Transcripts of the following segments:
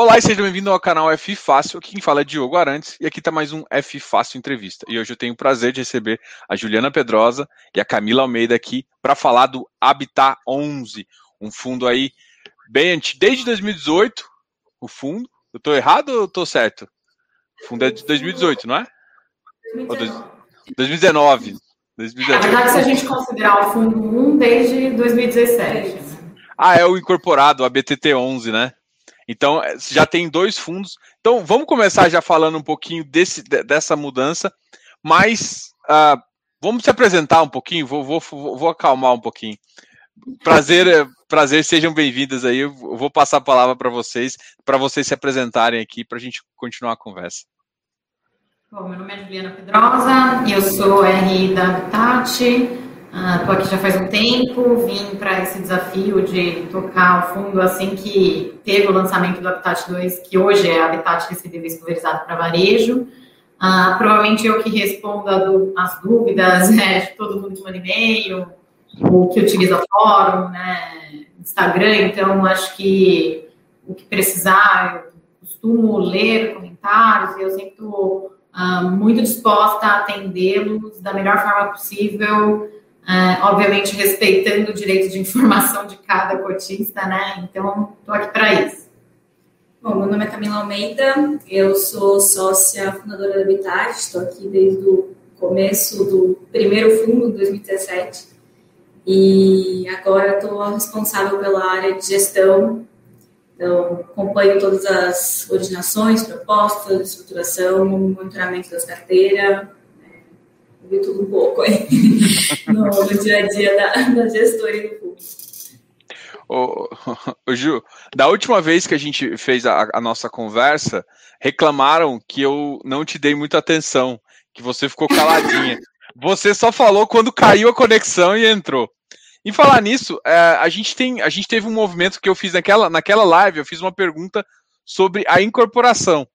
Olá e seja bem-vindo ao canal F Fácil. Aqui quem fala é Diogo Arantes e aqui está mais um F Fácil Entrevista. E hoje eu tenho o prazer de receber a Juliana Pedrosa e a Camila Almeida aqui para falar do Habitat 11, um fundo aí bem antigo, desde 2018, o fundo. Eu estou errado ou estou certo? O fundo é de 2018, não é? 2019. 2019. Na verdade, se a gente considerar o fundo 1 desde 2017. Ah, é o incorporado, a BTT 11, né? Então, é, já tem dois fundos. Então, vamos começar já falando um pouquinho desse, dessa mudança, mas uh, vamos se apresentar um pouquinho, vou, vou, vou acalmar um pouquinho. Prazer, é, prazer, sejam bem-vindas aí. Eu vou passar a palavra para vocês, para vocês se apresentarem aqui, para a gente continuar a conversa. Bom, meu nome é Juliana Pedrosa, eu sou RI da Habitat, Uh, aqui já faz um tempo, vim para esse desafio de tocar o fundo assim que teve o lançamento do Habitat 2, que hoje é Habitat Recebíveis Pulverizado para Varejo. Uh, provavelmente eu que responda do, as dúvidas né, de todo mundo que manda e-mail, o que utiliza fórum, né, Instagram, então acho que o que precisar, eu costumo ler comentários eu sempre estou uh, muito disposta a atendê-los da melhor forma possível, Uh, obviamente respeitando o direito de informação de cada cotista, né? Então, estou aqui para isso. Bom, meu nome é Camila Almeida, eu sou sócia fundadora da Habitat, estou aqui desde o começo do primeiro fundo, 2017, e agora estou responsável pela área de gestão, então acompanho todas as originações, propostas, estruturação, monitoramento das carteiras, vi tudo um pouco aí no, no dia a dia da, da gestora do público. Ô, ô, Ju, da última vez que a gente fez a, a, nossa conversa, reclamaram que eu não te dei muita atenção, que você ficou caladinha. você só falou quando caiu a conexão e entrou. Em falar nisso, é, a gente tem, a gente teve um movimento que eu fiz naquela, naquela live, eu fiz uma pergunta sobre a incorporação.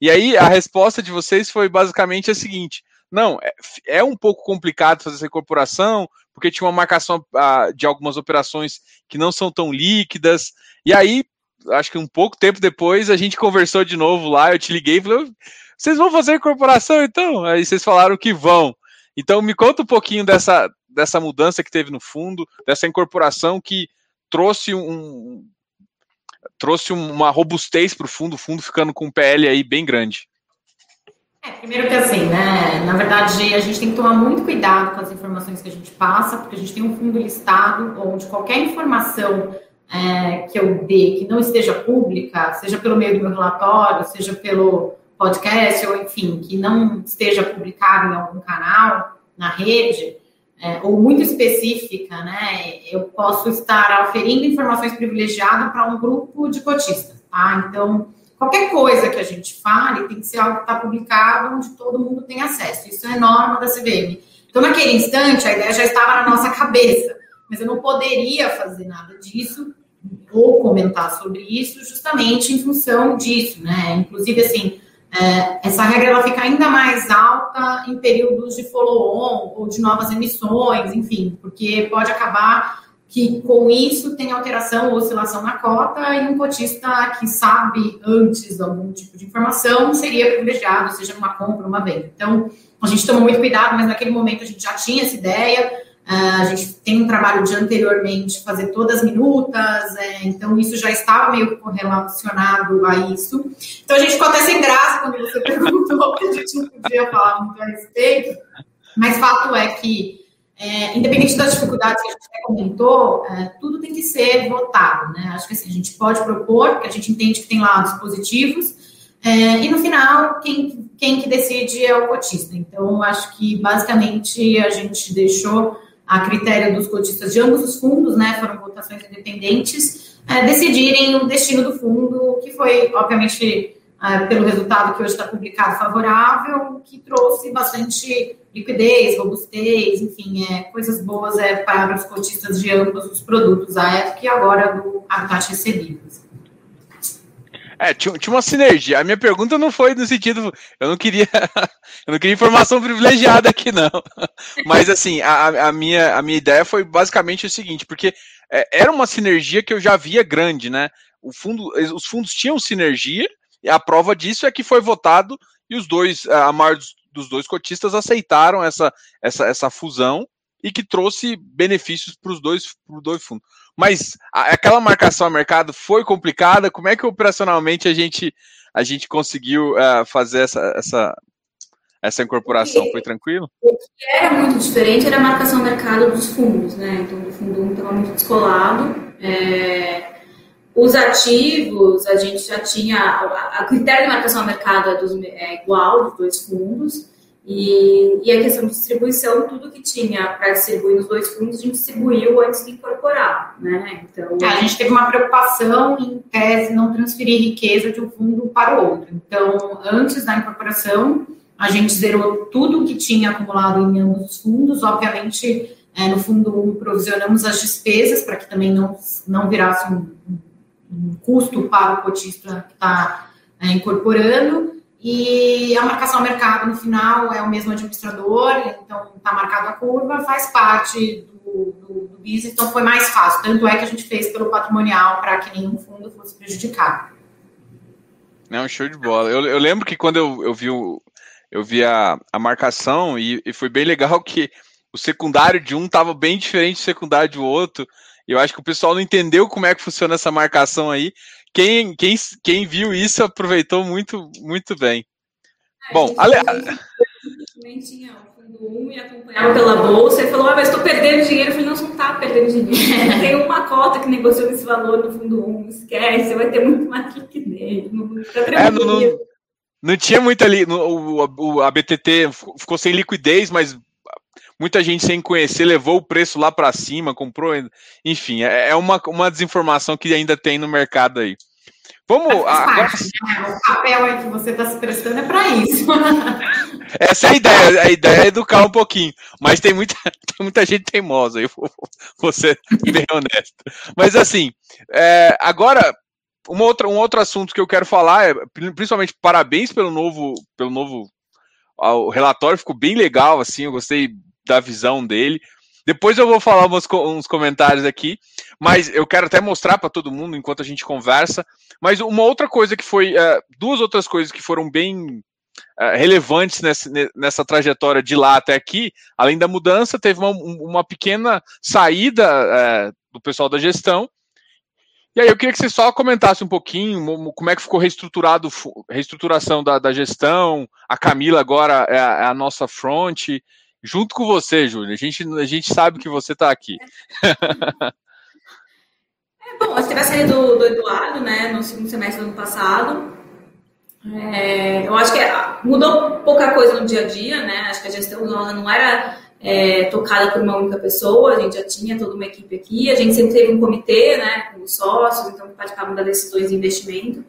E aí a resposta de vocês foi basicamente a seguinte: não, é, é um pouco complicado fazer essa incorporação, porque tinha uma marcação ah, de algumas operações que não são tão líquidas. E aí, acho que um pouco tempo depois, a gente conversou de novo lá, eu te liguei e falei, vocês vão fazer incorporação então? Aí vocês falaram que vão. Então me conta um pouquinho dessa, dessa mudança que teve no fundo, dessa incorporação que trouxe um trouxe uma robustez para o fundo, o fundo ficando com um PL aí bem grande. É, primeiro que assim, né? Na verdade, a gente tem que tomar muito cuidado com as informações que a gente passa, porque a gente tem um fundo listado onde qualquer informação é, que eu dê que não esteja pública, seja pelo meio do meu relatório, seja pelo podcast, ou enfim, que não esteja publicado em algum canal, na rede, é, ou muito específica, né? Eu posso estar oferindo informações privilegiadas para um grupo de cotistas, tá? Então, Qualquer coisa que a gente fale tem que ser algo que está publicado onde todo mundo tem acesso. Isso é norma da CVM. Então, naquele instante, a ideia já estava na nossa cabeça, mas eu não poderia fazer nada disso ou comentar sobre isso justamente em função disso, né? Inclusive, assim, é, essa regra ela fica ainda mais alta em períodos de follow-on ou de novas emissões, enfim, porque pode acabar que com isso tem alteração ou oscilação na cota e um cotista que sabe antes algum tipo de informação seria privilegiado, seja numa compra ou uma venda. Então, a gente toma muito cuidado, mas naquele momento a gente já tinha essa ideia, uh, a gente tem um trabalho de anteriormente fazer todas as minutas, é, então isso já estava meio correlacionado a isso. Então, a gente ficou até sem graça quando você perguntou, porque a gente não podia falar muito a respeito, mas fato é que é, independente das dificuldades que a gente comentou, é, tudo tem que ser votado, né? Acho que assim, a gente pode propor, porque a gente entende que tem lados positivos, é, e no final, quem, quem que decide é o cotista. Então, acho que basicamente a gente deixou a critério dos cotistas de ambos os fundos, né? Foram votações independentes, é, decidirem o destino do fundo, que foi, obviamente, pelo resultado que hoje está publicado favorável, que trouxe bastante liquidez, robustez, enfim, é, coisas boas é, para os cotistas de ambos os produtos, a época e agora do Habitat Recebíveis. É, tinha, tinha, uma sinergia. A minha pergunta não foi no sentido. Eu não queria. Eu não queria informação privilegiada aqui, não. Mas assim, a, a, minha, a minha ideia foi basicamente o seguinte, porque é, era uma sinergia que eu já via grande, né? o fundo, os fundos tinham sinergia, e a prova disso é que foi votado e os dois, a maior dos dois cotistas aceitaram essa, essa, essa fusão e que trouxe benefícios para os dois, dois fundos. Mas aquela marcação a mercado foi complicada. Como é que operacionalmente a gente, a gente conseguiu uh, fazer essa, essa, essa incorporação? Foi tranquilo? O que era muito diferente era a marcação a mercado dos fundos, né? Então, o fundo 1 estava muito descolado. É... Os ativos, a gente já tinha. A, critério de marcação a mercado é, dos, é igual dos dois fundos. E, e, a questão de distribuição, tudo que tinha para distribuir nos dois fundos, a gente distribuiu antes de incorporar, né? Então, é, a gente teve uma preocupação em tese não transferir riqueza de um fundo para o outro. Então, antes da incorporação, a gente zerou tudo que tinha acumulado em ambos os fundos. Obviamente, é, no fundo 1, provisionamos as despesas para que também não, não virasse um, um custo para o cotista que está é, incorporando. E a marcação ao mercado no final é o mesmo administrador, então está marcado a curva, faz parte do, do, do business, então foi mais fácil. Tanto é que a gente fez pelo patrimonial para que nenhum fundo fosse prejudicado. Não, show de bola. Eu, eu lembro que quando eu, eu vi, o, eu vi a, a marcação e, e foi bem legal que o secundário de um estava bem diferente do secundário do outro. Eu acho que o pessoal não entendeu como é que funciona essa marcação aí quem, quem, quem viu isso aproveitou muito, muito bem. É, Bom, ale... também tinha o fundo 1 e acompanhava pela bolsa e falou: Ah, mas estou perdendo dinheiro. Eu falei: Não, você não está perdendo dinheiro. Tem uma cota que negociou esse valor no fundo 1, esquece, você vai ter muito mais liquidez. Não, tá é, não, não, não, tinha muito ali. O, o, a BTT ficou sem liquidez, mas muita gente sem conhecer levou o preço lá para cima, comprou, enfim, é, é uma, uma desinformação que ainda tem no mercado aí. Vamos. Agora... Né? O papel aí que você está se prestando é para isso. Essa é a ideia. A ideia é educar um pouquinho. Mas tem muita, tem muita gente teimosa, eu vou, vou ser bem honesto. Mas assim, é, agora, uma outra, um outro assunto que eu quero falar é, principalmente, parabéns pelo novo. Pelo novo o relatório ficou bem legal, assim, eu gostei da visão dele. Depois eu vou falar uns, comentários aqui, mas eu quero até mostrar para todo mundo enquanto a gente conversa. Mas uma outra coisa que foi, uh, duas outras coisas que foram bem uh, relevantes nessa, nessa trajetória de lá até aqui, além da mudança, teve uma, uma pequena saída uh, do pessoal da gestão. E aí eu queria que você só comentasse um pouquinho como é que ficou reestruturado, reestruturação da, da gestão. A Camila agora é a, é a nossa front junto com você, Júlia. A gente, a gente sabe que você está aqui. É, bom, a gente teve a saída do, do, Eduardo, né, no segundo semestre do ano passado. É, eu acho que mudou pouca coisa no dia a dia, né? Acho que a gestão não era é, tocada por uma única pessoa, a gente já tinha toda uma equipe aqui, a gente sempre teve um comitê, né, com os sócios, então participavam das decisões de investimento.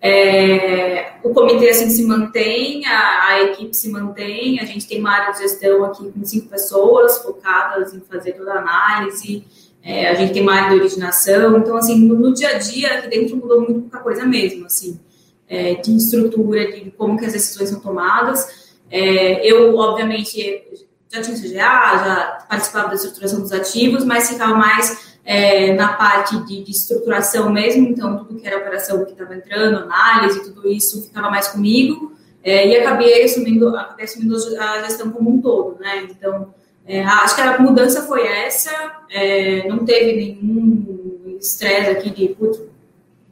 É, o comitê assim se mantém, a, a, equipe se mantém, a gente tem uma área de gestão aqui com cinco pessoas focadas em fazer toda a análise, é, a gente tem uma área de originação, então assim, no, no, dia a dia aqui dentro mudou muito pouca coisa mesmo, assim, é, de estrutura, de como que as decisões são tomadas. É, eu, obviamente, já tinha CGA, já participava da estruturação dos ativos, mas ficava mais é, na parte de, de, estruturação mesmo, então tudo que era operação que estava entrando, análise, tudo isso ficava mais comigo, é, e acabei assumindo, acabei assumindo a gestão como um todo, né? Então, é, acho que a mudança foi essa, é, não teve nenhum estresse aqui de, putz,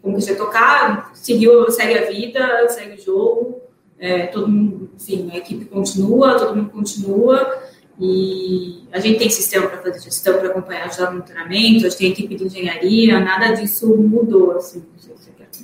como que você tocar, seguiu, segue a vida, segue o jogo, é, todo mundo, enfim, a equipe continua, todo mundo continua, e a gente tem sistema para fazer gestão, para acompanhar, ajudar no treinamento, a gente tem equipe de engenharia, nada disso mudou, assim,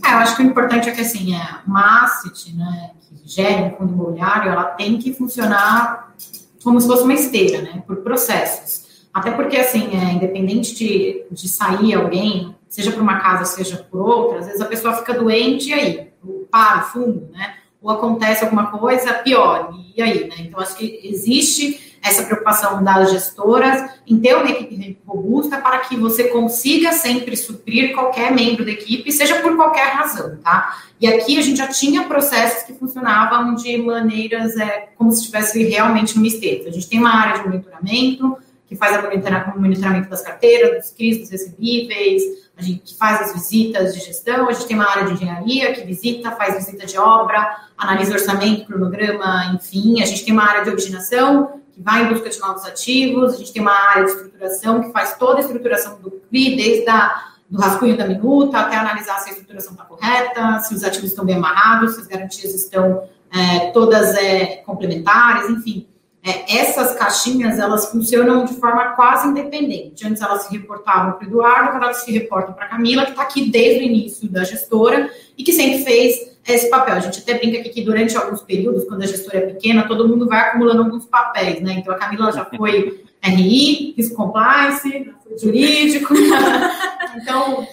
é, eu acho que o importante é que, assim, é, uma asset, né, que gere um fundo imobiliário, ela tem que funcionar como se fosse uma esteira, né, por processos. Até porque, assim, é, independente de, de sair alguém, seja por uma casa, seja por outra, às vezes a pessoa fica doente e aí, para o fundo, né, ou acontece alguma coisa pior, e aí, né, então acho que existe essa preocupação das gestoras em ter uma equipe robusta para que você consiga sempre suprir qualquer membro da equipe, seja por qualquer razão, tá? E aqui a gente já tinha processos que funcionavam de maneiras é, como se estivesse realmente no esteira. A gente tem uma área de monitoramento, que faz o monitoramento das carteiras, dos CRIs, dos recebíveis, a gente que faz as visitas de gestão, a gente tem uma área de engenharia que visita, faz visita de obra, analisa orçamento, cronograma, enfim, a gente tem uma área de originação que vai em busca de novos ativos, a gente tem uma área de estruturação que faz toda a estruturação do CRI, desde a, do rascunho da minuta até analisar se a estruturação está correta, se os ativos estão bem amarrados, se as garantias estão é, todas é, complementares, enfim é, essas caixinhas elas funcionam de forma quase independente. Antes elas se reportavam para o Eduardo, agora elas se reportam para a Camila, que está aqui desde o início da gestora e que sempre fez esse papel. A gente até brinca aqui que durante alguns períodos, quando a gestora é pequena, todo mundo vai acumulando alguns papéis, né? Então a Camila já foi RI, Risk Compliance, jurídico. então,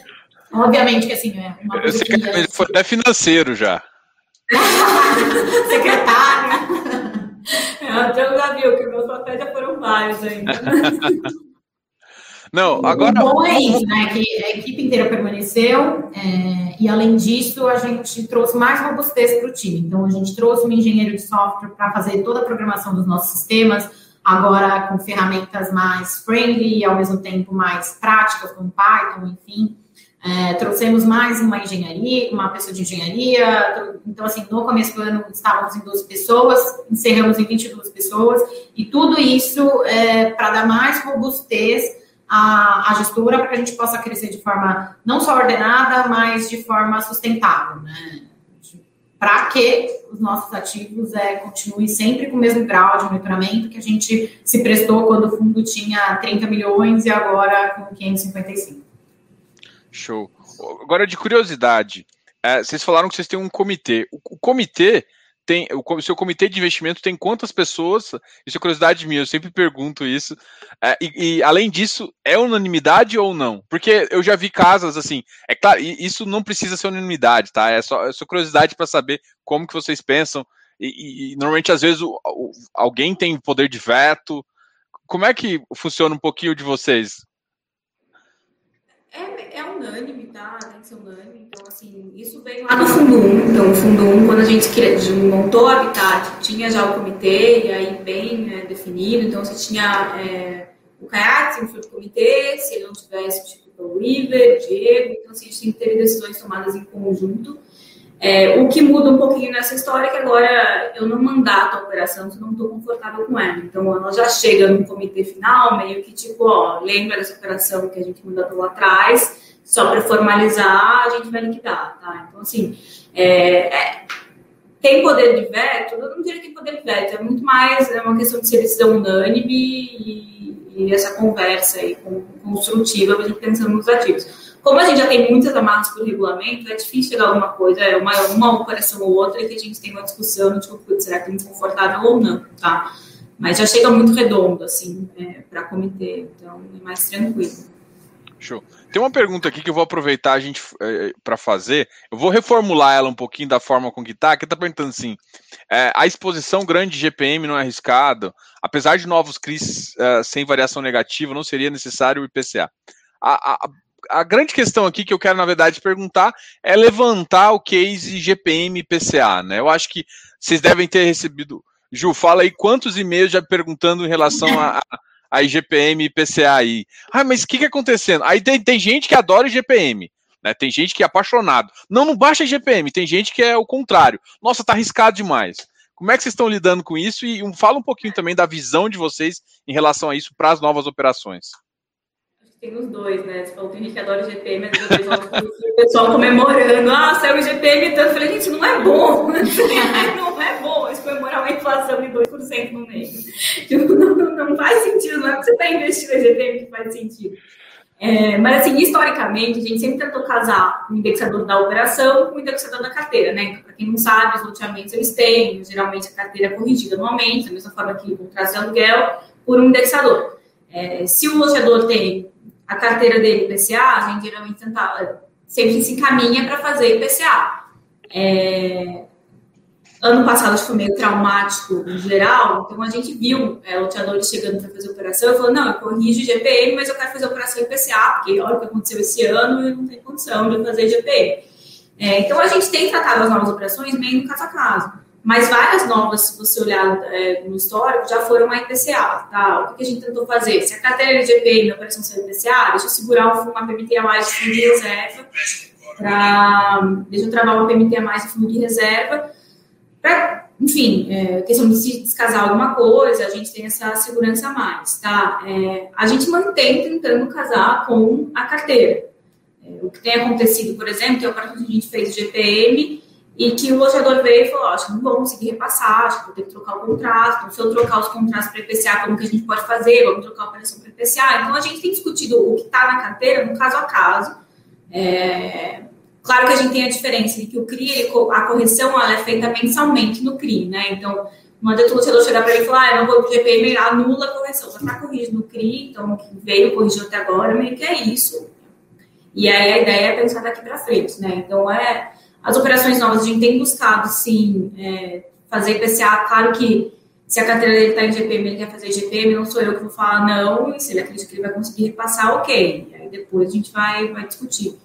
obviamente que assim, é uma coisa Eu sei que, que foi até financeiro já. Secretário. Até o viu que meus papéis já foram vários ainda. Não, agora. O bom é isso, né? Que a equipe inteira permaneceu, é, e além disso, a gente trouxe mais robustez para o time. Então, a gente trouxe um engenheiro de software para fazer toda a programação dos nossos sistemas, agora com ferramentas mais friendly e ao mesmo tempo mais práticas, como Python, enfim. É, trouxemos mais uma engenharia, uma pessoa de engenharia. Então, assim, no começo do ano estávamos em 12 pessoas, encerramos em 22 pessoas, e tudo isso é, para dar mais robustez à, à gestora, para que a gente possa crescer de forma não só ordenada, mas de forma sustentável, né? Para que os nossos ativos é, continuem sempre com o mesmo grau de monitoramento que a gente se prestou quando o fundo tinha 30 milhões e agora com 555. Show. Agora, de curiosidade, é, vocês falaram que vocês têm um comitê. O, o comitê tem. O, seu comitê de investimento tem quantas pessoas? Isso é curiosidade minha, eu sempre pergunto isso. É, e, e, além disso, é unanimidade ou não? Porque eu já vi casas assim. É claro, isso não precisa ser unanimidade, tá? É só, é só curiosidade para saber como que vocês pensam. E, e normalmente, às vezes, o, o, alguém tem poder de veto. Como é que funciona um pouquinho de vocês? É, é unânime, tá? Tem que ser unânime. Assim, isso veio lá no Fundo 1. Então, o Fundo 1, quando a gente montou a Habitat, tinha já o comitê, e aí bem é, definido. Então, você tinha é, o Caiaque, sempre foi do comitê, se ele não tivesse, tipo, o River, o Diego. Então, assim, a gente teve decisões tomadas em conjunto. É, o que muda um pouquinho nessa história é que agora eu não mandato a operação se eu não estou confortável com ela. Então, ela já chega no comitê final, meio que tipo, ó, lembra dessa operação que a gente mandatou lá atrás, só para formalizar, a gente vai liquidar, tá? Então, assim, é, é, tem poder de veto? Eu não diria que tem poder de veto, é muito mais é uma questão de ser decisão unânime e, e essa conversa aí construtiva, a gente pensando nos ativos. Como a gente já tem muitas amarras por regulamento, é difícil chegar a alguma coisa, é uma, uma operação ou outra que a gente tem uma discussão, tipo, será que é confortável ou não, tá? Mas já chega muito redondo, assim, é, para comitê, então é mais tranquilo. Show. Tem uma pergunta aqui que eu vou aproveitar a gente é, para fazer. Eu vou reformular ela um pouquinho da forma com que está. Que está perguntando assim: é, a exposição grande de GPM não é arriscado? Apesar de novos CRIs é, sem variação negativa, não seria necessário o IPCA? A, a, a grande questão aqui que eu quero, na verdade, perguntar é levantar o case GPM PCA, né? Eu acho que vocês devem ter recebido. Ju, fala aí quantos e-mails já perguntando em relação a, a IGPM e PCA aí. Ah, mas o que, que é acontecendo? Aí tem, tem gente que adora IGPM. Né? Tem gente que é apaixonado. Não, não baixa IGPM, tem gente que é o contrário. Nossa, tá arriscado demais. Como é que vocês estão lidando com isso? E um, fala um pouquinho também da visão de vocês em relação a isso para as novas operações tem os dois, né? Você falou tem gente que adora o GPM, mas o pessoal comemorando. Ah, saiu o GPM, então eu falei, gente, não é bom. não é bom inflação de 2% no mês. Tipo, não, não, faz sentido, não é porque você está investindo em GPM que faz sentido. É, mas, assim, historicamente, a gente sempre tentou casar o indexador da operação com o indexador da carteira, né? Para quem não sabe, os loteamentos eles têm, geralmente, a carteira é corrigida anualmente, da mesma forma que o contrato de aluguel, por um indexador. É, se o loteador tem a carteira dele IPCA, a gente geralmente tenta, sempre se encaminha para fazer IPCA. É, ano passado foi meio traumático em geral, então a gente viu é, loteadores chegando para fazer operação e falou, não, eu corrijo GPM, mas eu quero fazer operação IPCA, porque olha o que aconteceu esse ano e não tem condição de fazer GPM. É, então a gente tem tratado as novas operações meio no caso a caso. mas várias novas, se você olhar é, no histórico, já foram uma IPCA, tá? O que a gente tentou fazer? Se a carteira LGP e a operação saiu IPCA, deixa eu segurar uma PMT a mais de fundo de reserva, pra, deixa eu travar uma PMT a mais de fundo de reserva, para, enfim, é, questão de se descasar alguma coisa, a gente tem essa segurança a mais, tá? É, a gente mantém tentando casar com a carteira. É, o que tem acontecido, por exemplo, que é o que a gente fez de GPM, e que o loteador veio e falou, acho que não vou conseguir repassar, acho que vou ter que trocar o contrato, então se eu trocar os contratos para IPCA, como que a gente pode fazer, vamos trocar a operação para IPCA, então a gente tem discutido o que está na carteira, no caso a caso, é... claro que a gente tem a diferença de que o CRI, a correção ela é feita mensalmente no CRI, né, então não adianta o chegar para ele e falar, ah, eu não vou para o GPM, anula a correção, você está corrigindo no CRI, então veio, corrigiu até agora, meio que é isso, e aí a ideia é pensar daqui para frente, né, então é as operações novas, a gente tem buscado, sim, é, fazer IPCA. Claro que se a carteira dele está em GPM, ele quer fazer GPM, não sou eu que vou falar não, e se ele acredita que ele vai conseguir repassar, ok. E aí depois a gente vai, vai discutir.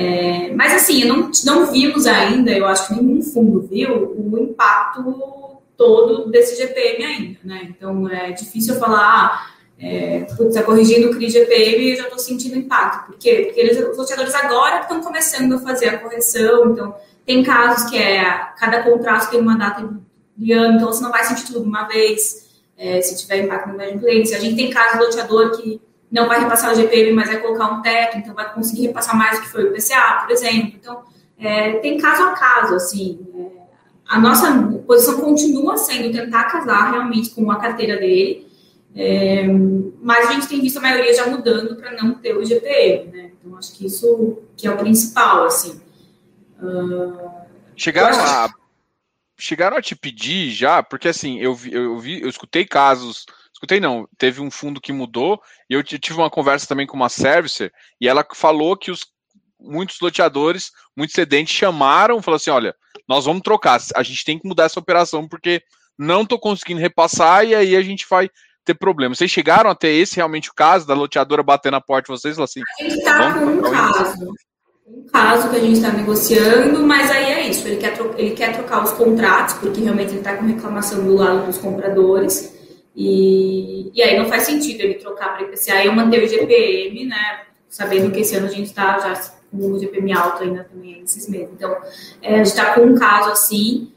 É, mas assim, não, não vimos ainda, eu acho que nenhum fundo viu, o impacto todo desse GPM ainda, né? Então é difícil eu falar, ah, é, putz, tá corrigindo o CRI GPM e já estou sentindo impacto. Por quê? Porque eles, os loteadores agora estão começando a fazer a correção, então tem casos que é cada contrato tem uma data de ano, então você não vai sentir tudo de uma vez, é, se tiver impacto no inadimplência. A gente tem casos de loteador que não vai repassar o GPM, mas vai colocar um teto, então vai conseguir repassar mais do que foi o IPCA, por exemplo. Então, é, tem caso a caso, assim. É, a nossa posição continua sendo tentar casar realmente com a carteira dele, é, mas a gente tem visto a maioria já mudando para não ter o GPM, né? Então acho que isso que é o principal, assim. Uh, chegaram a chegaram a te pedir já, porque assim eu vi, eu vi, eu escutei casos, escutei não, teve um fundo que mudou e eu tive uma conversa também com uma servicer e ela falou que os muitos loteadores, muitos cedentes chamaram, falaram assim, olha, nós vamos trocar, a gente tem que mudar essa operação porque não estou conseguindo repassar e aí a gente vai ter problema. Vocês chegaram a ter esse realmente o caso da loteadora bater na porta de vocês assim? A gente está com um caso. Um caso que a gente está negociando, mas aí é isso. Ele quer, ele quer trocar os contratos, porque realmente ele está com reclamação do lado dos compradores. E, e aí não faz sentido ele trocar para IPCA eu manter o GPM, né? Sabendo que esse ano a gente está já com o GPM alto ainda também nesses meses. Então, é, a gente está com um caso assim.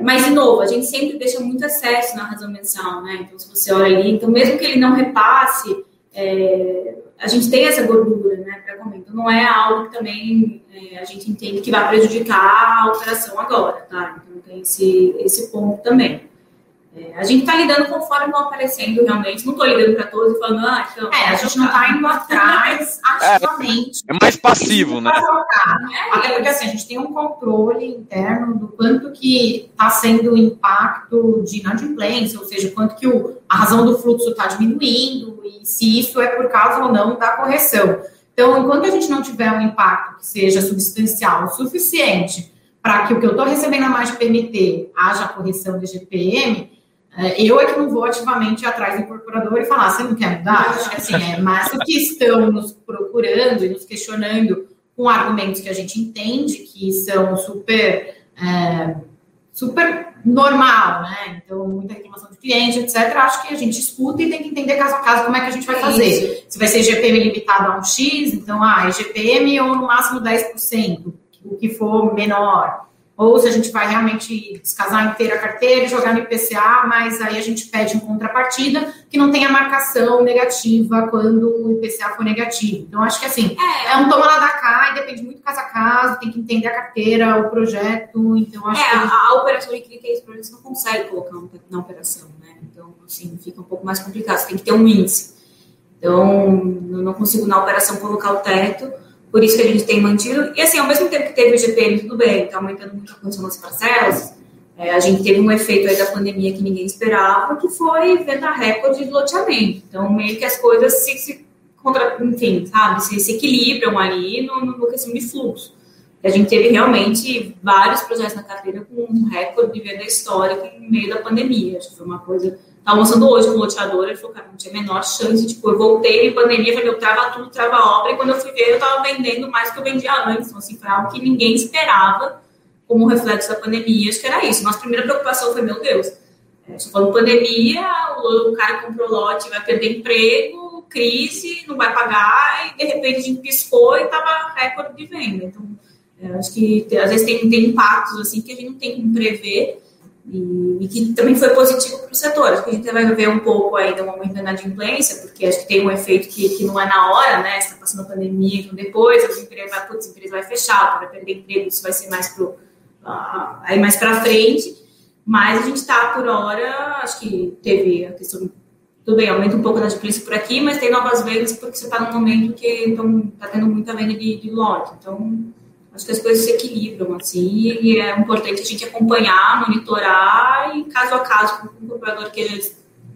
Mas, de novo, a gente sempre deixa muito excesso na razão mensal, né? Então, se você olha ali, então, mesmo que ele não repasse, é, a gente tem essa gordura, né, para comer. Então, não é algo que também é, a gente entende que vai prejudicar a operação agora, tá? Então, tem esse, esse ponto também. É, a gente está lidando conforme vão aparecendo realmente. Não estou lidando para todos e falando, ah, então. É, a gente não está indo atrás ativamente. É, é, mais passivo, né? É Até porque assim, a gente tem um controle interno do quanto que está sendo o impacto de inadimplência, ou seja, quanto que o, a razão do fluxo está diminuindo e se isso é por causa ou não da correção. Então, enquanto a gente não tiver um impacto que seja substancial o suficiente para que o que eu estou recebendo a mais de PMT haja correção de GPM, é, eu é que não vou ativamente atrás do incorporador e falar, você não quer mudar? Acho que assim, é mais do que estão nos procurando e nos questionando com argumentos que a gente entende que são super, é, super normal, né? Então, muita reclamação de cliente, etc. Acho que a gente escuta e tem que entender caso a caso como é que a gente vai fazer. Isso. Se vai ser GPM limitado a um X, então, ah, é GPM ou no máximo 10%, o que for menor ou se a gente vai realmente descasar inteira a carteira e jogar no IPCA, mas aí a gente pede em contrapartida que não tenha marcação negativa quando o IPCA for negativo. Então, acho que assim, é, é um toma lá da cá e depende muito caso a caso, tem que entender a carteira, o projeto, então acho é, que... A, a operação de critérios para você não consegue colocar na operação, né? Então, assim, fica um pouco mais complicado, você tem que ter um índice. Então, eu não consigo na operação colocar o teto, por isso que a gente tem mantido. E assim, ao mesmo tempo que teve o GPM, tudo bem, está aumentando muito a condição das parcelas, é, a gente teve um efeito aí da pandemia que ninguém esperava, que foi venda recorde de loteamento. Então, meio que as coisas se, se contra, enfim, sabe, se, se equilibram ali no, no questão de fluxo. A gente teve realmente vários projetos na carteira com um recorde de venda histórica em meio da pandemia. Acho que foi uma coisa Tava almoçando hoje com o loteador, ele falou, cara, não tinha a menor chance. Tipo, eu voltei em pandemia, falei, eu trava tudo, trava obra. E quando eu fui ver, eu tava vendendo mais do que eu vendia antes. Então, assim, foi algo que ninguém esperava como reflexo da pandemia. Acho que era isso. Nossa primeira preocupação foi, meu Deus, é, falando pandemia, o, o cara comprou lote, vai perder emprego, crise, não vai pagar, e de repente a gente piscou e estava recorde de venda. Então, é, acho que às vezes tem, tem impactos assim que a gente não tem como prever e, e que também foi positivo para o setor. Acho que a gente vai ver um pouco aí do momento da inadimplência, porque acho que tem um efeito que, que não é na hora, né? Está passando a pandemia, então depois a empresa vai, putz, a empresa vai fechar, vai perder emprego, isso vai ser mais pro, uh, aí mais para frente. Mas a gente está por hora, acho que teve a questão tudo bem, aumenta um pouco a inadimplência por aqui, mas tem novas vendas porque você está num momento que está tendo muita venda de, de lote. Então, Acho que as coisas se equilibram, assim, e é importante a gente acompanhar, monitorar, e caso a caso, com o comprador queira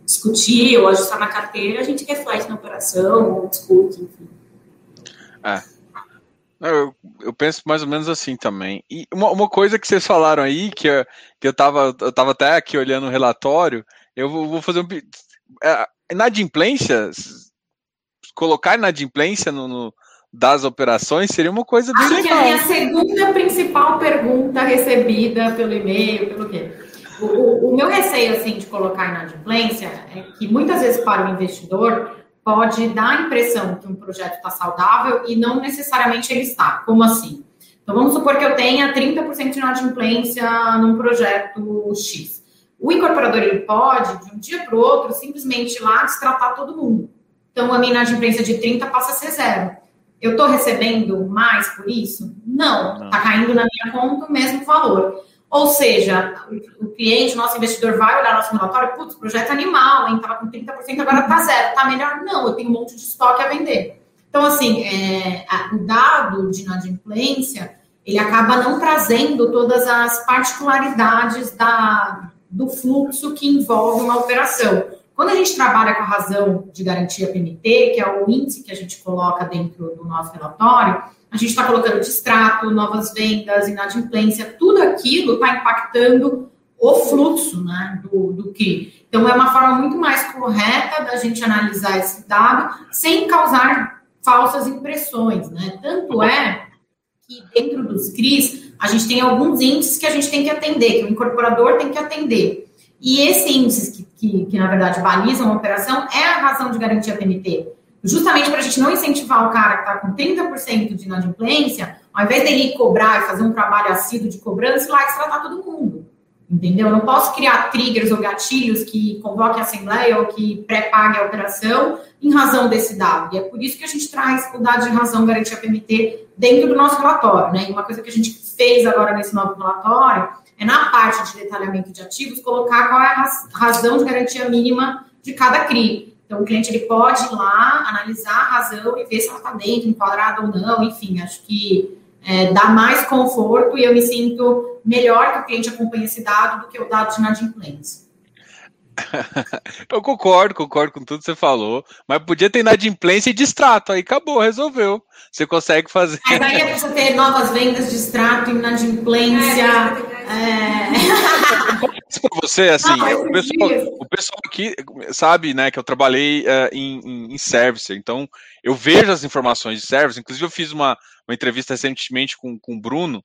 discutir ou ajustar na carteira, a gente reflete na operação, ou discute, enfim. É. Eu, eu, penso mais ou menos assim também. E uma, uma coisa que vocês falaram aí, que, eu, que eu, tava, eu tava até aqui olhando o relatório, eu vou, vou fazer um. É, inadimplência, colocar inadimplência no, no das operações seria uma coisa bem Acho legal. que é a minha segunda principal pergunta recebida pelo e-mail, pelo quê? O, o, o, meu receio, assim, de colocar inadimplência é que muitas vezes para o investidor pode dar a impressão que um projeto está saudável e não necessariamente ele está. Como assim? Então, vamos supor que eu tenha 30% de inadimplência num projeto X. O incorporador, ele pode, de um dia para o outro, simplesmente ir lá destratar todo mundo. Então, a minha inadimplência de 30 passa a ser zero. Eu estou recebendo mais por isso? Não, está caindo na minha conta o mesmo valor. Ou seja, o cliente, o nosso investidor vai olhar nosso relatório, putz, projeto animal, hein? Estava com 30%, agora está zero. Está melhor? Não, eu tenho um monte de estoque a vender. Então, assim, é, o dado de inadimplência, ele acaba não trazendo todas as particularidades da, do fluxo que envolve uma operação. Quando a gente trabalha com a razão de garantia PMT, que é o índice que a gente coloca dentro do nosso relatório, a gente está colocando distrato, novas vendas, inadimplência, tudo aquilo está impactando o fluxo né, do, do CRI. Então, é uma forma muito mais correta da gente analisar esse dado sem causar falsas impressões. Né? Tanto é que dentro dos CRIs, a gente tem alguns índices que a gente tem que atender, que o incorporador tem que atender. E esse índice que, que, que, na verdade, baliza uma operação é a razão de garantia PMT. Justamente para a gente não incentivar o cara que está com 30% de inadimplência, ao invés dele cobrar e fazer um trabalho assíduo de cobrança, ir lá e tratar todo mundo. Entendeu? Eu não posso criar triggers ou gatilhos que convoquem a assembleia ou que pré-pague a operação em razão desse dado. E é por isso que a gente traz o dado de razão garantia PMT dentro do nosso relatório. Né? E uma coisa que a gente fez agora nesse novo relatório é na parte de detalhamento de ativos colocar qual é a razão de garantia mínima de cada CRI. Então, o cliente ele pode ir lá, analisar a razão e ver se ela está dentro, enquadrada ou não, enfim, acho que é, dá mais conforto e eu me sinto melhor que o cliente acompanhe esse dado do que o dado de inadimplência. eu concordo, concordo com tudo que você falou, mas podia ter inadimplência e distrato, aí acabou, resolveu. Você consegue fazer. Mas aí é ter novas vendas de extrato, inadimplência. É, é... para você, assim, Não, o, pessoal, o, pessoal, aqui sabe, né, que eu trabalhei uh, em, em, em service, então eu vejo as informações de service, inclusive eu fiz uma, uma entrevista recentemente com, com o Bruno,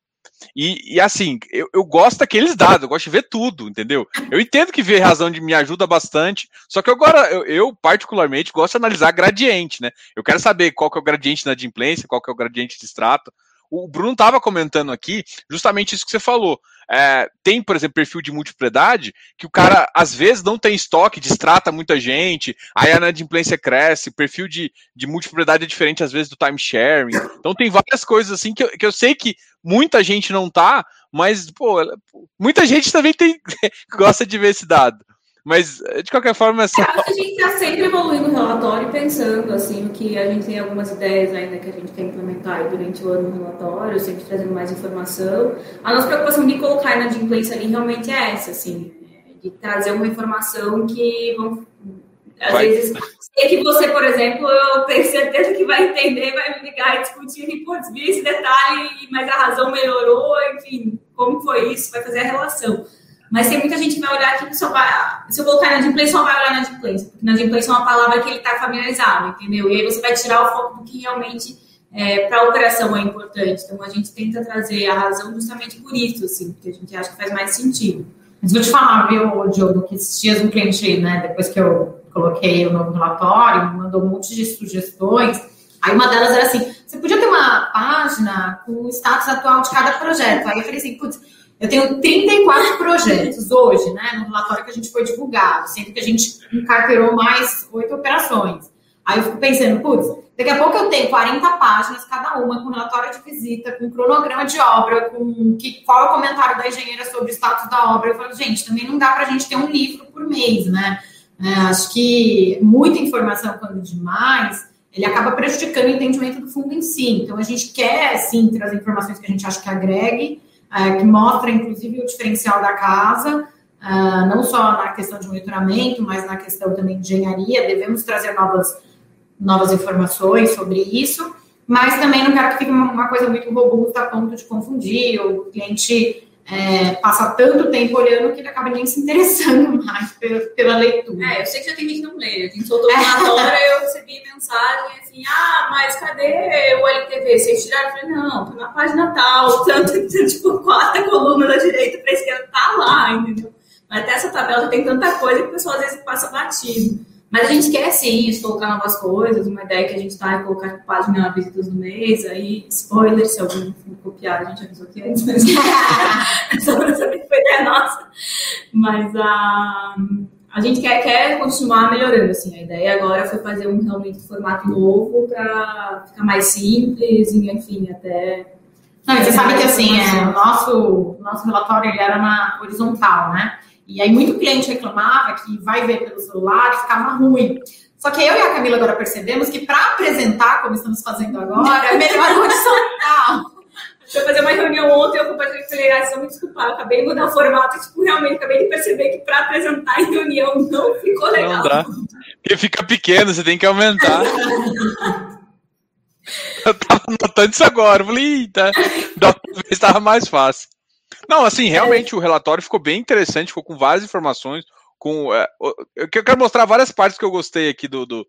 e, e, assim, eu, eu gosto daqueles dados, eu gosto de ver tudo, entendeu? Eu entendo que ver razão de me ajuda bastante, só que agora eu, eu, particularmente gosto de analisar gradiente, né? Eu quero saber qual que é o gradiente na adimplência, qual que é o gradiente de extrato. O Bruno estava comentando aqui justamente isso que você falou. É, tem, por exemplo, perfil de multipropriedade que o cara às vezes não tem estoque, distrata muita gente, aí a inadimplência cresce, perfil de, de multipropriedade é diferente às vezes do time sharing. Então tem várias coisas assim que eu, que eu sei que muita gente não tá, mas pô, muita gente também tem gosta de ver esse dado. Mas, de qualquer forma, é só... a gente está sempre evoluindo o relatório pensando, assim, que a gente tem algumas ideias ainda que a gente quer implementar durante o ano no relatório, sempre trazendo mais informação. A nossa preocupação de colocar na adimplência ali realmente é essa, assim, de trazer uma informação que vão, às vai. vezes, sei que você, por exemplo, eu tenho certeza que vai entender, vai me ligar e discutir, e, putz, vi esse detalhe, mas a razão melhorou, enfim, como foi isso, vai fazer a relação. Mas tem muita gente que vai olhar que só vai. Se eu colocar na adimplência, só vai olhar na adimplência. Porque na adimplência é uma palavra que ele está familiarizado, entendeu? E aí você vai tirar o foco do que realmente é, para a operação é importante. Então, a gente tenta trazer a razão justamente por isso, assim, porque a gente acha que faz mais sentido. Mas vou te falar, viu, Diogo, que esses dias um cliente, né, depois que eu coloquei o novo relatório, mandou um monte de sugestões. Aí uma delas era assim: você podia ter uma página com o status atual de cada projeto. Aí eu falei assim, putz, eu tenho 34 projetos hoje, né, no relatório que a gente foi divulgado, sendo que a gente encarteirou mais oito operações. Aí eu fico pensando, putz, daqui a pouco eu tenho 40 páginas, cada uma, com relatório de visita, com cronograma de obra, com que, qual é o comentário da engenheira sobre o status da obra. Eu falo, gente, também não dá para a gente ter um livro por mês, né? É, acho que muita informação, quando demais, ele acaba prejudicando o entendimento do fundo em si. Então, a gente quer, sim, trazer informações que a gente acha que agregue, é, que mostra, inclusive, o diferencial da casa, é, não só na questão de monitoramento, mas na questão também de engenharia. Devemos trazer novas novas informações sobre isso, mas também não quero que fique uma, coisa muito robusta a ponto de confundir, ou o cliente é, passa tanto tempo olhando que ele acaba nem se interessando mais pela, pela leitura. É, eu sei que já tem gente que não lê. A gente soltou uma hora, eu recebi mensagem assim, ah, mas cadê o LTV? Vocês tiraram? Eu falei, não, tá na página tal, tanto, tipo, quatro colunas da direita para a esquerda, tá lá, entendeu? Mas até essa tabela tem tanta coisa que o pessoal às vezes passa batido. Mas a gente quer sim colocar novas coisas. Uma ideia que a gente está é colocar página visitas do mês. Aí, spoiler, se alguém for copiar, a gente avisou que antes, mas só para saber que foi ideia nossa. Mas a, a gente quer, quer continuar melhorando. Assim. A ideia agora foi fazer um realmente formato novo para ficar mais simples e, enfim, até. Não, você sabe que assim, é, o nosso, nosso relatório ele era na horizontal, né? E aí muito cliente reclamava que vai ver pelo celular e ficava ruim. Só que eu e a Camila agora percebemos que para apresentar, como estamos fazendo agora, é melhor horizontal. Deixa eu fazer uma reunião ontem, eu compartilhei com ele, ah, me desculpar, eu acabei de mudar o formato, tipo, realmente acabei de perceber que para apresentar em reunião não ficou legal. Não dá. Porque fica pequeno, você tem que aumentar. eu tava notando isso agora, eu falei, eita, da outra vez estava mais fácil. Não, assim, realmente é. o relatório ficou bem interessante, ficou com várias informações. Com, é, eu quero mostrar várias partes que eu gostei aqui do. do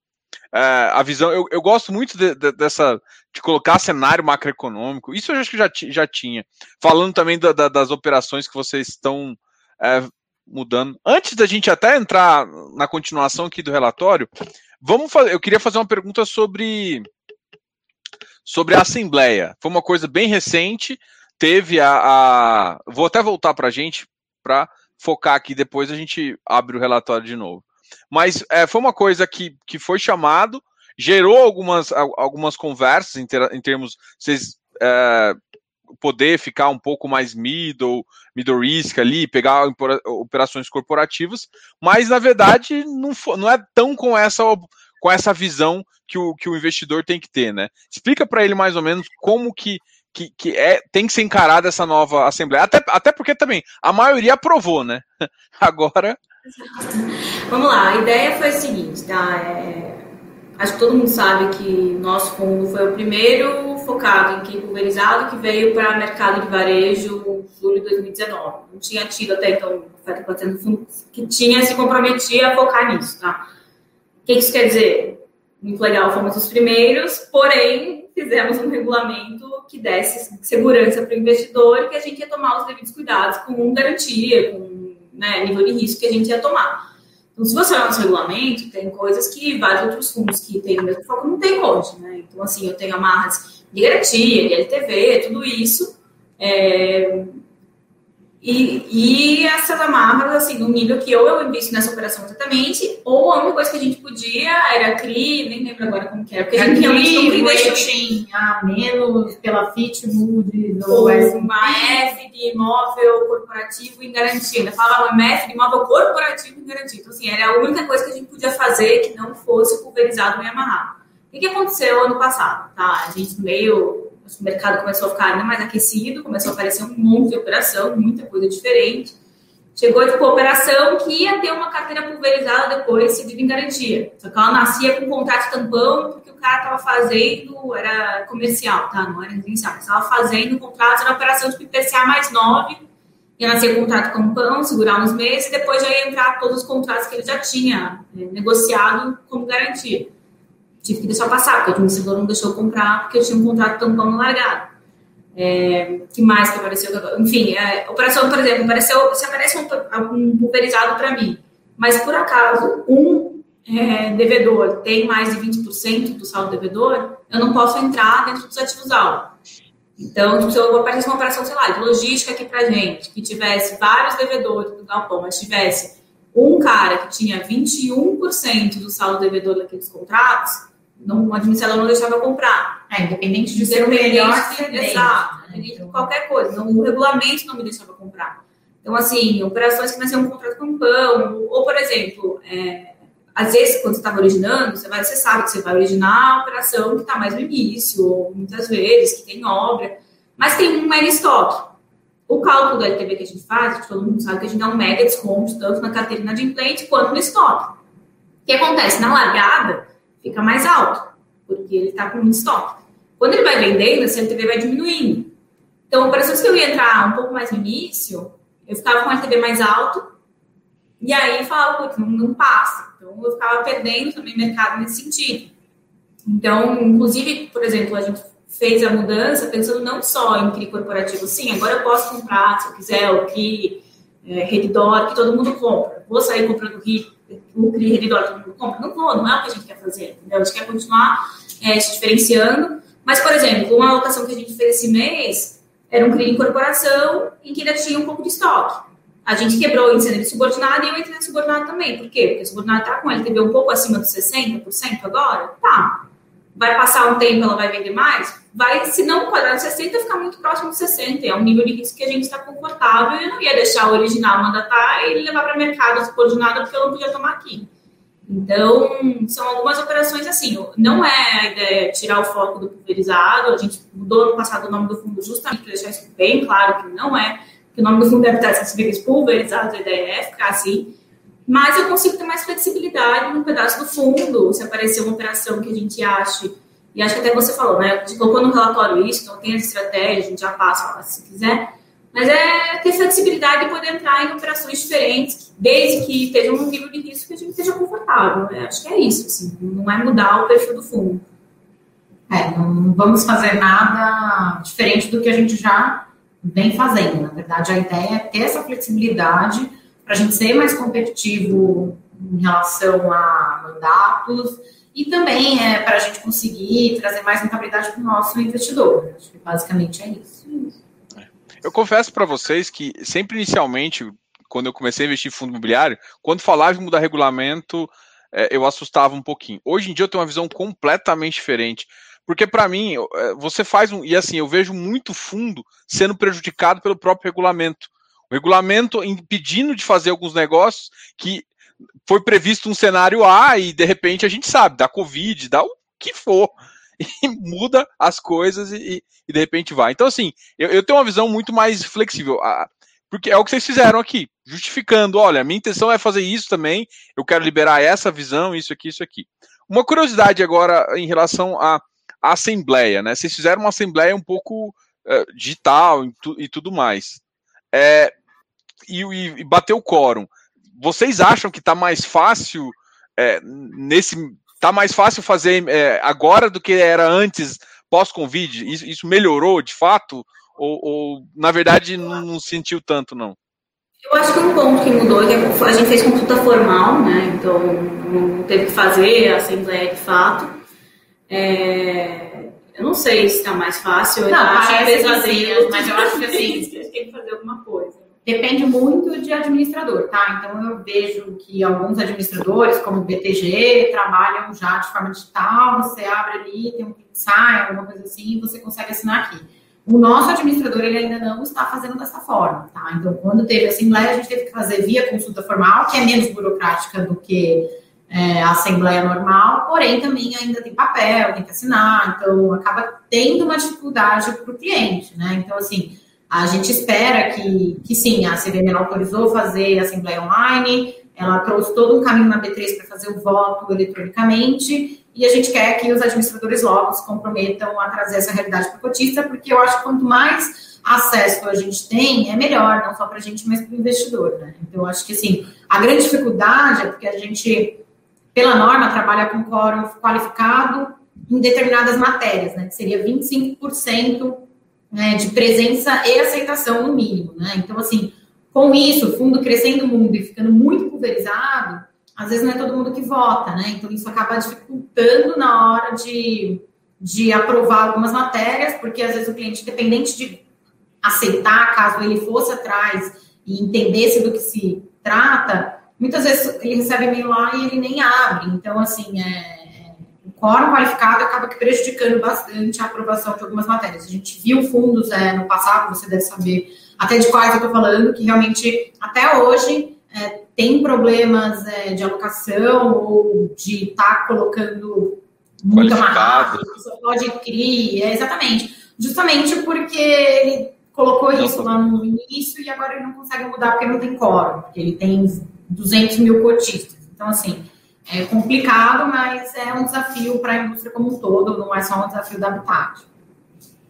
é, a visão. Eu, eu gosto muito de, de, dessa. de colocar cenário macroeconômico. Isso eu acho que já, já tinha. Falando também da, da, das operações que vocês estão é, mudando. Antes da gente até entrar na continuação aqui do relatório, vamos fazer. Eu queria fazer uma pergunta sobre. Sobre a Assembleia. Foi uma coisa bem recente teve a, a... Vou até voltar para a gente para focar aqui, depois a gente abre o relatório de novo. Mas é, foi uma coisa que, que foi chamado, gerou algumas, algumas conversas em, ter, em termos. Vocês é, poder ficar um pouco mais middle, middle risk ali, pegar operações corporativas, mas na verdade não, for, não é tão com essa com essa visão que o, que o investidor tem que ter, né? Explica para ele mais ou menos como que que, que é, tem que ser encarada essa nova Assembleia. Até, até porque também a maioria aprovou, né? Agora. Vamos lá, a ideia foi a seguinte, tá? É, acho que todo mundo sabe que nosso fundo foi o primeiro focado em quem pulverizado que veio para o mercado de varejo em julho de 2019. Não tinha tido até então um fundo que tinha se comprometido a focar nisso, tá? O que isso quer dizer? Muito legal, fomos os primeiros, porém fizemos um regulamento que desse segurança para o investidor e que a gente ia tomar os devidos cuidados com garantia, com né, nível de risco que a gente ia tomar. Então, se você olhar nosso regulamento, tem coisas que vários outros fundos que têm o mesmo foco não tem hoje. Né? Então, assim, eu tenho amarras de garantia, de LTV, tudo isso. É, e, e essas amarras, assim, no nível que ou eu invisto nessa operação exatamente, ou a única coisa que a gente podia era CRI, nem lembro agora como que era, porque a gente realmente não rating a menos pela FIT Moody's ou, ou uma F de imóvel corporativo em garantia. Ainda falava uma F de imóvel corporativo em garantia. Então, assim, era a única coisa que a gente podia fazer que não fosse pulverizado e amarrado. O que aconteceu ano passado? Tá? A gente meio o mercado começou a ficar ainda mais aquecido, começou a aparecer um monte de operação, muita coisa diferente. Chegou tipo operação que ia ter uma carteira pulverizada depois, cedida em garantia. Só que ela nascia com contrato tampão, porque o cara estava fazendo, era comercial, tá? Não era residencial. Estava fazendo contrato, era operação de IPCA mais 9, ia nascer contrato tampão, segurar uns meses, e depois já ia entrar todos os contratos que ele já tinha né, negociado como garantia. Tive que deixar passar, porque o administrador não deixou comprar, porque eu tinha um contrato tampão largado. É, que mais que apareceu? Enfim, é, operação, por exemplo, apareceu, se aparece um, um pulverizado para mim, mas por acaso um é, devedor tem mais de 20% do saldo devedor, eu não posso entrar dentro dos ativos alvo. Então, tipo, se eu aparecesse uma operação, sei lá, de logística aqui para gente, que tivesse vários devedores do galpão, mas tivesse um cara que tinha 21% do saldo devedor daqueles contratos, não, o administrador não deixava comprar. É, independente de ser o melhor cedente. Exato, né? independente de qualquer coisa. Não, o regulamento não me deixava comprar. Então, assim, operações que nasciam um contrato com pão, ou, por exemplo, é, às vezes, quando você estava originando, você, vai, você sabe que você vai originar a operação que está mais no início, ou muitas vezes, que tem obra, mas tem um mega estoque. O cálculo do LTV que a gente faz, que todo mundo sabe que a gente dá um mega desconto, tanto na carteira inadimplente quanto no estoque. O que acontece? Na largada, fica mais alto, porque ele está com muito estoque. Quando ele vai vendendo, esse LTV vai diminuindo. Então, operações que eu ia entrar um pouco mais no início, eu ficava com o LTV mais alto, e aí falava, putz, não, não passa. Então, eu ficava perdendo também mercado nesse sentido. Então, inclusive, por exemplo, a gente fez a mudança pensando não só em CRI corporativo. Sim, agora eu posso comprar, se eu quiser, o CRI é, Redditor, que todo mundo compra. Vou sair comprando o Redditor que todo mundo compra? Não vou, não é o que a gente quer fazer. Entendeu? A gente quer continuar é, se diferenciando. Mas, por exemplo, uma alocação que a gente fez esse mês era um CRI em corporação em que ainda tinha um pouco de estoque. A gente quebrou o índice de subordinado e eu entrei na subordinado também. Por quê? Porque a subordinada está com LTV um pouco acima dos 60% agora? Tá. Vai passar um tempo, ela vai vender mais? Vai, se não quadrar 60, ficar muito próximo de 60. É um nível de risco que a gente está confortável e eu não ia deixar o original mandatar e levar para mercado a subordinada porque eu não podia tomar aqui. Então, são algumas operações assim. Não é a ideia tirar o foco do pulverizado. A gente mudou no passado o nome do fundo justamente para deixar isso bem claro que não é que o nome do fundo deve estar específicos pulverizados, a ideia é ficar assim, mas eu consigo ter mais flexibilidade no pedaço do fundo, se aparecer uma operação que a gente ache, e acho que até você falou, né, gente colocou no relatório isso, então tem as estratégias, a gente já passa se quiser, mas é ter flexibilidade e poder entrar em operações diferentes, desde que esteja um nível de risco que a gente esteja confortável, né? acho que é isso, assim, não é mudar o perfil do fundo. É, não vamos fazer nada diferente do que a gente já vem fazendo. Na verdade, a ideia é ter essa flexibilidade para a gente ser mais competitivo em relação a mandatos e também é para a gente conseguir trazer mais rentabilidade para o nosso investidor. Acho que basicamente é isso. Eu confesso para vocês que sempre inicialmente, quando eu comecei a investir em fundo imobiliário, quando falava em mudar regulamento, é, eu assustava um pouquinho. Hoje em dia eu tenho uma visão completamente diferente. Porque para mim, é, você faz um. E assim, eu vejo muito fundo sendo prejudicado pelo próprio regulamento. O regulamento impedindo de fazer alguns negócios que foi previsto um cenário A e de repente a gente sabe, da Covid, dá o que for. E muda as coisas e, e de repente vai. Então, assim, eu, eu, tenho uma visão muito mais flexível. Porque é o que vocês fizeram aqui, justificando, olha, minha intenção é fazer isso também, eu quero liberar essa visão, isso aqui, isso aqui. Uma curiosidade agora em relação a a assembleia, né? Vocês fizeram uma assembleia um pouco uh, digital e, tu, e, tudo mais. É, e, e, bateu o quórum. Vocês acham que está mais fácil é, nesse. Tá mais fácil fazer é, agora do que era antes, pós-Covid? Isso, isso, melhorou de fato? Ou, ou na verdade não, não, sentiu tanto, não? Eu acho que um ponto que mudou é que a gente fez consulta formal, né? Então não teve que fazer a assembleia de fato. É, eu não sei se está mais fácil. Não, acho pesadelo, mas eu acho que assim, tem que fazer alguma coisa. Depende muito de administrador, tá? Então eu vejo que alguns administradores, como o BTG, trabalham já de forma digital, você abre ali, tem um sai, alguma coisa assim, e você consegue assinar aqui. O nosso administrador ele ainda não está fazendo dessa forma, tá? Então, quando teve a assembleia, a gente teve que fazer via consulta formal, que é menos burocrática do que é, a assembleia normal, porém também ainda tem papel, tem que assinar, então acaba tendo uma dificuldade para o cliente, né? Então, assim, a gente espera que, que sim, a CVM autorizou fazer a assembleia online, ela trouxe todo um caminho na B3 para fazer o voto eletronicamente, e a gente quer que os administradores logo se comprometam a trazer essa realidade para o cotista, porque eu acho que quanto mais acesso a gente tem, é melhor, não só para a gente, mas para o investidor, né? Então, eu acho que, assim, a grande dificuldade é porque a gente pela norma, trabalha com quórum qualificado em determinadas matérias, né? Que seria 25% né, de presença e aceitação no mínimo, né? Então, assim, com isso, o fundo crescendo muito e ficando muito pulverizado, às vezes não é todo mundo que vota, né? Então, isso acaba dificultando na hora de, de aprovar algumas matérias, porque às vezes o cliente, independente de aceitar, caso ele fosse atrás e entendesse do que se trata, muitas vezes ele recebe e-mail lá e ele nem abre. Então, assim, é, quórum qualificado acaba que prejudicando bastante a aprovação de algumas matérias. A gente viu fundos é, no passado, você deve saber até de quais eu estou falando, que realmente até hoje é, tem problemas é, de alocação ou de estar tá colocando muito amarrado, você pode criar, é, exatamente, justamente porque ele colocou não, isso lá no início e agora ele não consegue mudar porque não tem quórum, porque ele tem 200 mil cotistas. Então, assim, é complicado, mas é um desafio para a indústria como um todo, não é só um desafio da Habitat.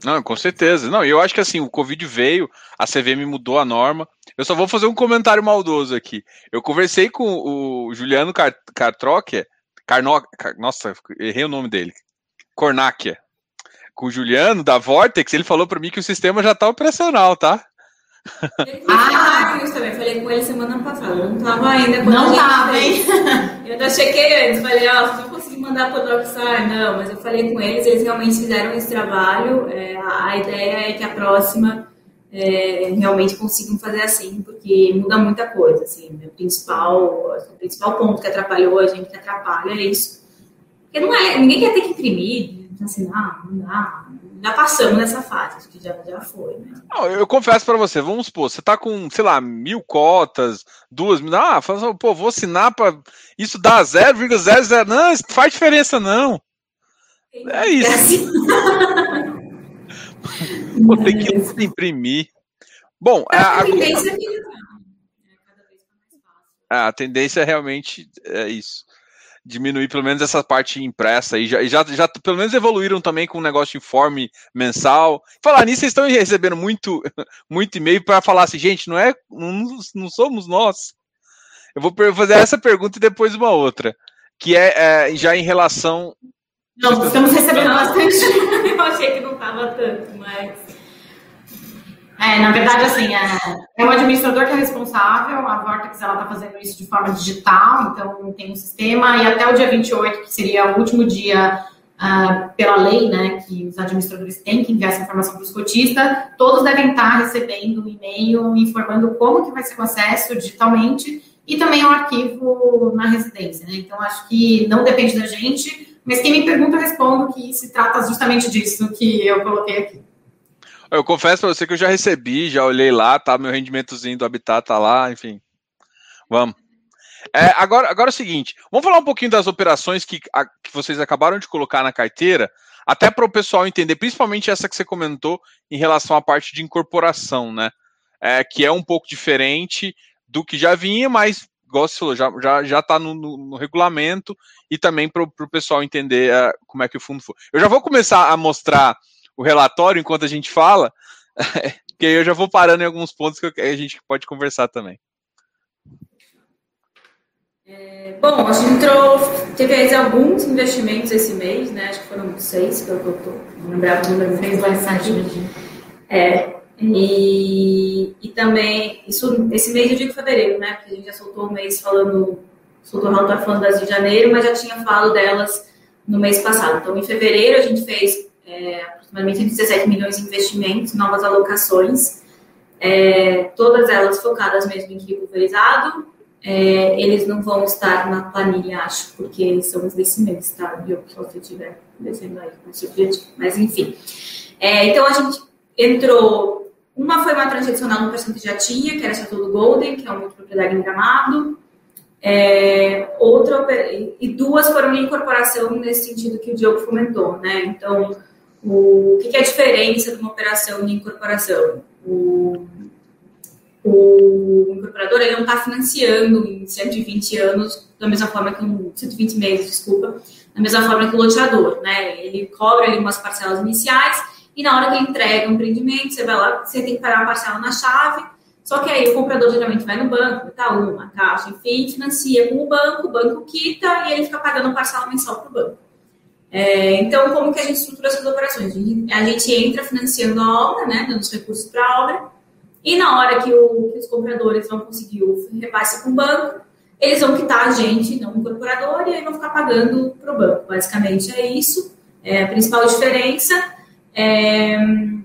Não, com certeza. Não, eu acho que assim, o Covid veio, a CVM mudou a norma. Eu só vou fazer um comentário maldoso aqui. Eu conversei com o Juliano Cartrocker, Carno... nossa, errei o nome dele. Cornáquia. Com o Juliano da Vortex, ele falou para mim que o sistema já está operacional, tá? Ah, eu também falei com ele semana passada. Não tava ainda. Não tava, hein? Eu ainda chequei antes. Falei, ó, oh, se eu conseguir mandar para o Dockstar, não. Mas eu falei com eles, eles realmente fizeram esse trabalho. É, a ideia é que a próxima é, realmente consigam fazer assim, porque muda muita coisa. Assim, o principal, o principal ponto que atrapalhou a gente que atrapalha é isso. Porque não é, ninguém quer ter que imprimir, assinar, não dá já passamos nessa fase, acho que já, já foi, né? Não, eu confesso para você, vamos supor, você tá com, sei lá, mil cotas, duas mil, ah, fala, assim, pô, vou assinar para isso dá 0,00, não, isso faz diferença não. É isso. É assim. Vou ter que imprimir. Bom, a, a, a, tendência é, é a tendência é realmente é isso diminuir pelo menos essa parte impressa e já, já, já pelo menos evoluíram também com o um negócio de informe mensal. Falar nisso, vocês estão recebendo muito, muito e-mail para falar assim, gente, não é, não, não somos nós. Eu vou fazer essa pergunta e depois uma outra, que é, é já em relação. Não, estamos recebendo bastante. Eu achei que não estava tanto, mas é, na verdade, assim, é, é o administrador que é responsável, a Vortex ela está fazendo isso de forma digital, então tem um sistema, e até o dia 28, que seria o último dia uh, pela lei, né, que os administradores têm que enviar essa informação para os cotistas, todos devem estar recebendo um e-mail informando como que vai ser o acesso digitalmente e também o arquivo na residência, né? Então, acho que não depende da gente, mas quem me pergunta, eu respondo que se trata justamente disso que eu coloquei aqui. Eu confesso para você que eu já recebi, já olhei lá, tá? Meu rendimentozinho do Habitat tá lá, enfim. Vamos. É, agora, agora é o seguinte, vamos falar um pouquinho das operações que, a, que vocês acabaram de colocar na carteira, até para o pessoal entender, principalmente essa que você comentou em relação à parte de incorporação, né? É, que é um pouco diferente do que já vinha, mas, falou, já está já, já tá no, no, no, regulamento e também para o pessoal entender é, como é que o fundo foi. Eu já vou começar a mostrar o relatório enquanto a gente fala, que aí eu já vou parando em alguns pontos que a gente pode conversar também. É, bom, a gente entrou, teve alguns investimentos esse mês, né? Acho que foram seis, que eu tô, não lembrava o número. Fez bastante. É, e, e também, isso, esse mês eu digo fevereiro, né? Porque a gente já soltou o mês falando, soltou o relatório falando das de janeiro, mas já tinha falado delas no mês passado. Então, em fevereiro a gente fez é, aproximadamente 17 milhões de investimentos, novas alocações, é, todas elas focadas mesmo em pulverizado. É, eles não vão estar na planilha, acho, porque são os desse mês, tá? Viu? Se você estiver descendo aí. Mas, enfim. É, então, a gente entrou. Uma foi uma transacional no que já tinha, que era essa do Golden, que é uma propriedade em Gramado. É, outra, e duas foram em incorporação nesse sentido que o Diogo comentou, né? Então, o, que, é a diferença de uma operação de incorporação? O, o incorporador ele não está financiando em 120 anos da mesma forma que um 120 meses, desculpa, da mesma forma que o loteador, né? Ele cobra ali umas parcelas iniciais e na hora que ele entrega um empreendimento, você vai lá, você tem que pagar uma parcela na chave, Só que aí o comprador geralmente vai no banco, Itaú, uma caixa, enfim, financia com o banco, o banco quita e ele fica pagando parcela mensal para o banco. É, então, como que a gente estrutura essas operações? A gente, a gente entra financiando a obra, né, dando os recursos para a obra, e na hora que, o, que, os compradores vão conseguir o repasse com o banco, eles vão quitar a gente, não o incorporador, e aí vão ficar pagando para o banco. Basicamente é isso, é a principal diferença. É,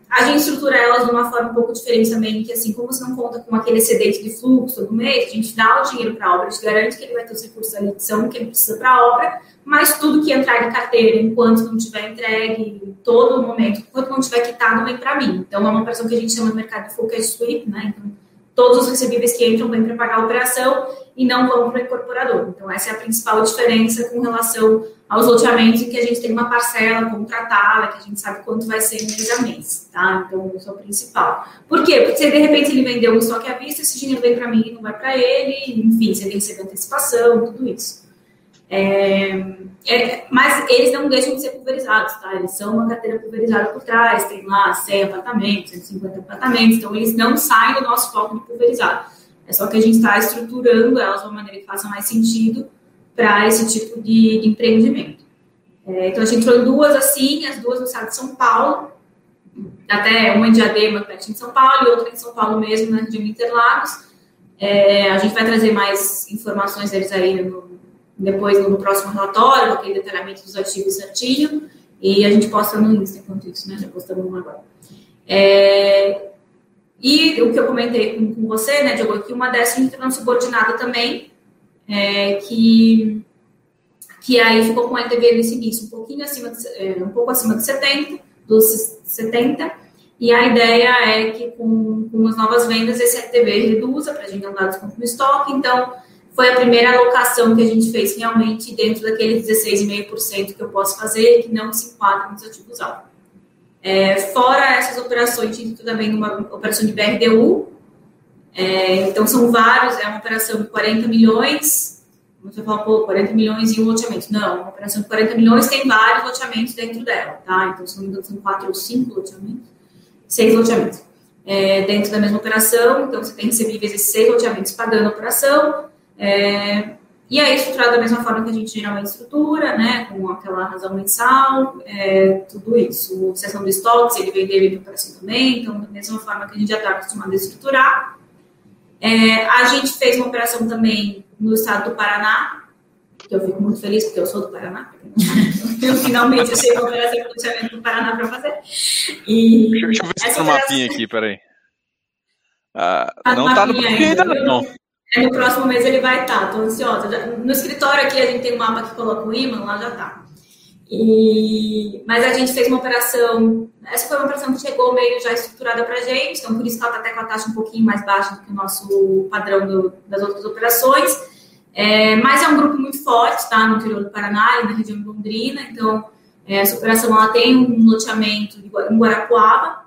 a gente estrutura elas de uma forma um pouco diferente também, que assim, como você não conta com aquele excedente de fluxo todo mês, a gente dá o dinheiro para a obra, a gente garante que ele vai ter os recursos da liquidação que ele precisa para a obra, mas tudo que entrar de carteira, enquanto não tiver entregue, todo momento, enquanto não tiver quitado, vem para mim. Então, é uma operação que a gente chama no mercado de full cash sweep, né? Então, todos os recebíveis que entram vêm para pagar a operação e não vão para o incorporador. Então, essa é a principal diferença com relação aos loteamentos em que a gente tem uma parcela contratada, que a gente sabe quanto vai ser mês a mês, tá? Então, isso é o principal. Por quê? Porque se de repente ele vendeu um estoque à vista, esse dinheiro vem para mim e não vai para ele, enfim, se ele receber antecipação, tudo isso. É, é, mas eles não deixam de ser pulverizados, tá? Eles são uma carteira pulverizada por trás, tem lá 100 apartamentos, 150 apartamentos, então eles não saem do nosso foco de pulverizado. É só que a gente está estruturando elas de uma maneira que faça mais sentido para esse tipo de, de empreendimento. É, então, a gente entrou em duas assim, as duas no estado de São Paulo, até uma em Diadema, pertinho de São Paulo, e outra em São Paulo mesmo, região de Interlagos. É, a gente vai trazer mais informações deles aí no, depois no próximo relatório, aquele detalhamento dos ativos certinho, e a gente posta no Insta enquanto isso, né? Já postamos uma agora. É, e o que eu comentei com, com você, né, Diogo, que uma dessas a gente tem subordinada também, é, que, que aí ficou com a LTV início um pouquinho acima, de, é, um pouco acima de 70, dos 70, e a ideia é que com, com as novas vendas esse LTV reduza para a gente andar desconto no estoque, então foi a primeira alocação que a gente fez realmente dentro daqueles 16,5% que eu posso fazer, que não se enquadra nos ativos altos. É, fora essas operações, gente também numa operação de BRDU, é, então, são vários, é uma operação de 40 milhões. Você fala, pô, 40 milhões em um loteamento. Não, uma operação de 40 milhões tem vários loteamentos dentro dela, tá? Então, são quatro ou cinco loteamentos, seis loteamentos. É, dentro da mesma operação, então você tem recebíveis esses seis loteamentos pagando a operação. É, e aí, estruturado da mesma forma que a gente geralmente estrutura, né, com aquela razão mensal, é, tudo isso. Sessão de estoque, se ele vender, ele para também, então, da mesma forma que a gente já está acostumado a estruturar. É, a gente fez uma operação também no estado do Paraná, que eu fico muito feliz porque eu sou do Paraná. Eu finalmente achei uma operação de loteamento do Paraná para fazer. E deixa, eu ver se tem um mapinha aqui, peraí. Ah, não está no mapinha ainda, não. É, no próximo mês ele vai estar, tá, estou ansiosa. no escritório aqui a gente tem um mapa que coloca o imã, lá já está. E, mas a gente fez uma operação, essa foi uma operação que chegou meio já estruturada para a gente, então por isso que ela está até com a taxa um pouquinho mais baixa do que o nosso padrão do, das outras operações. É, mas é um grupo muito forte, tá? No interior do Paraná e na região de Londrina, então é, essa operação ela tem um loteamento em Guarapuava,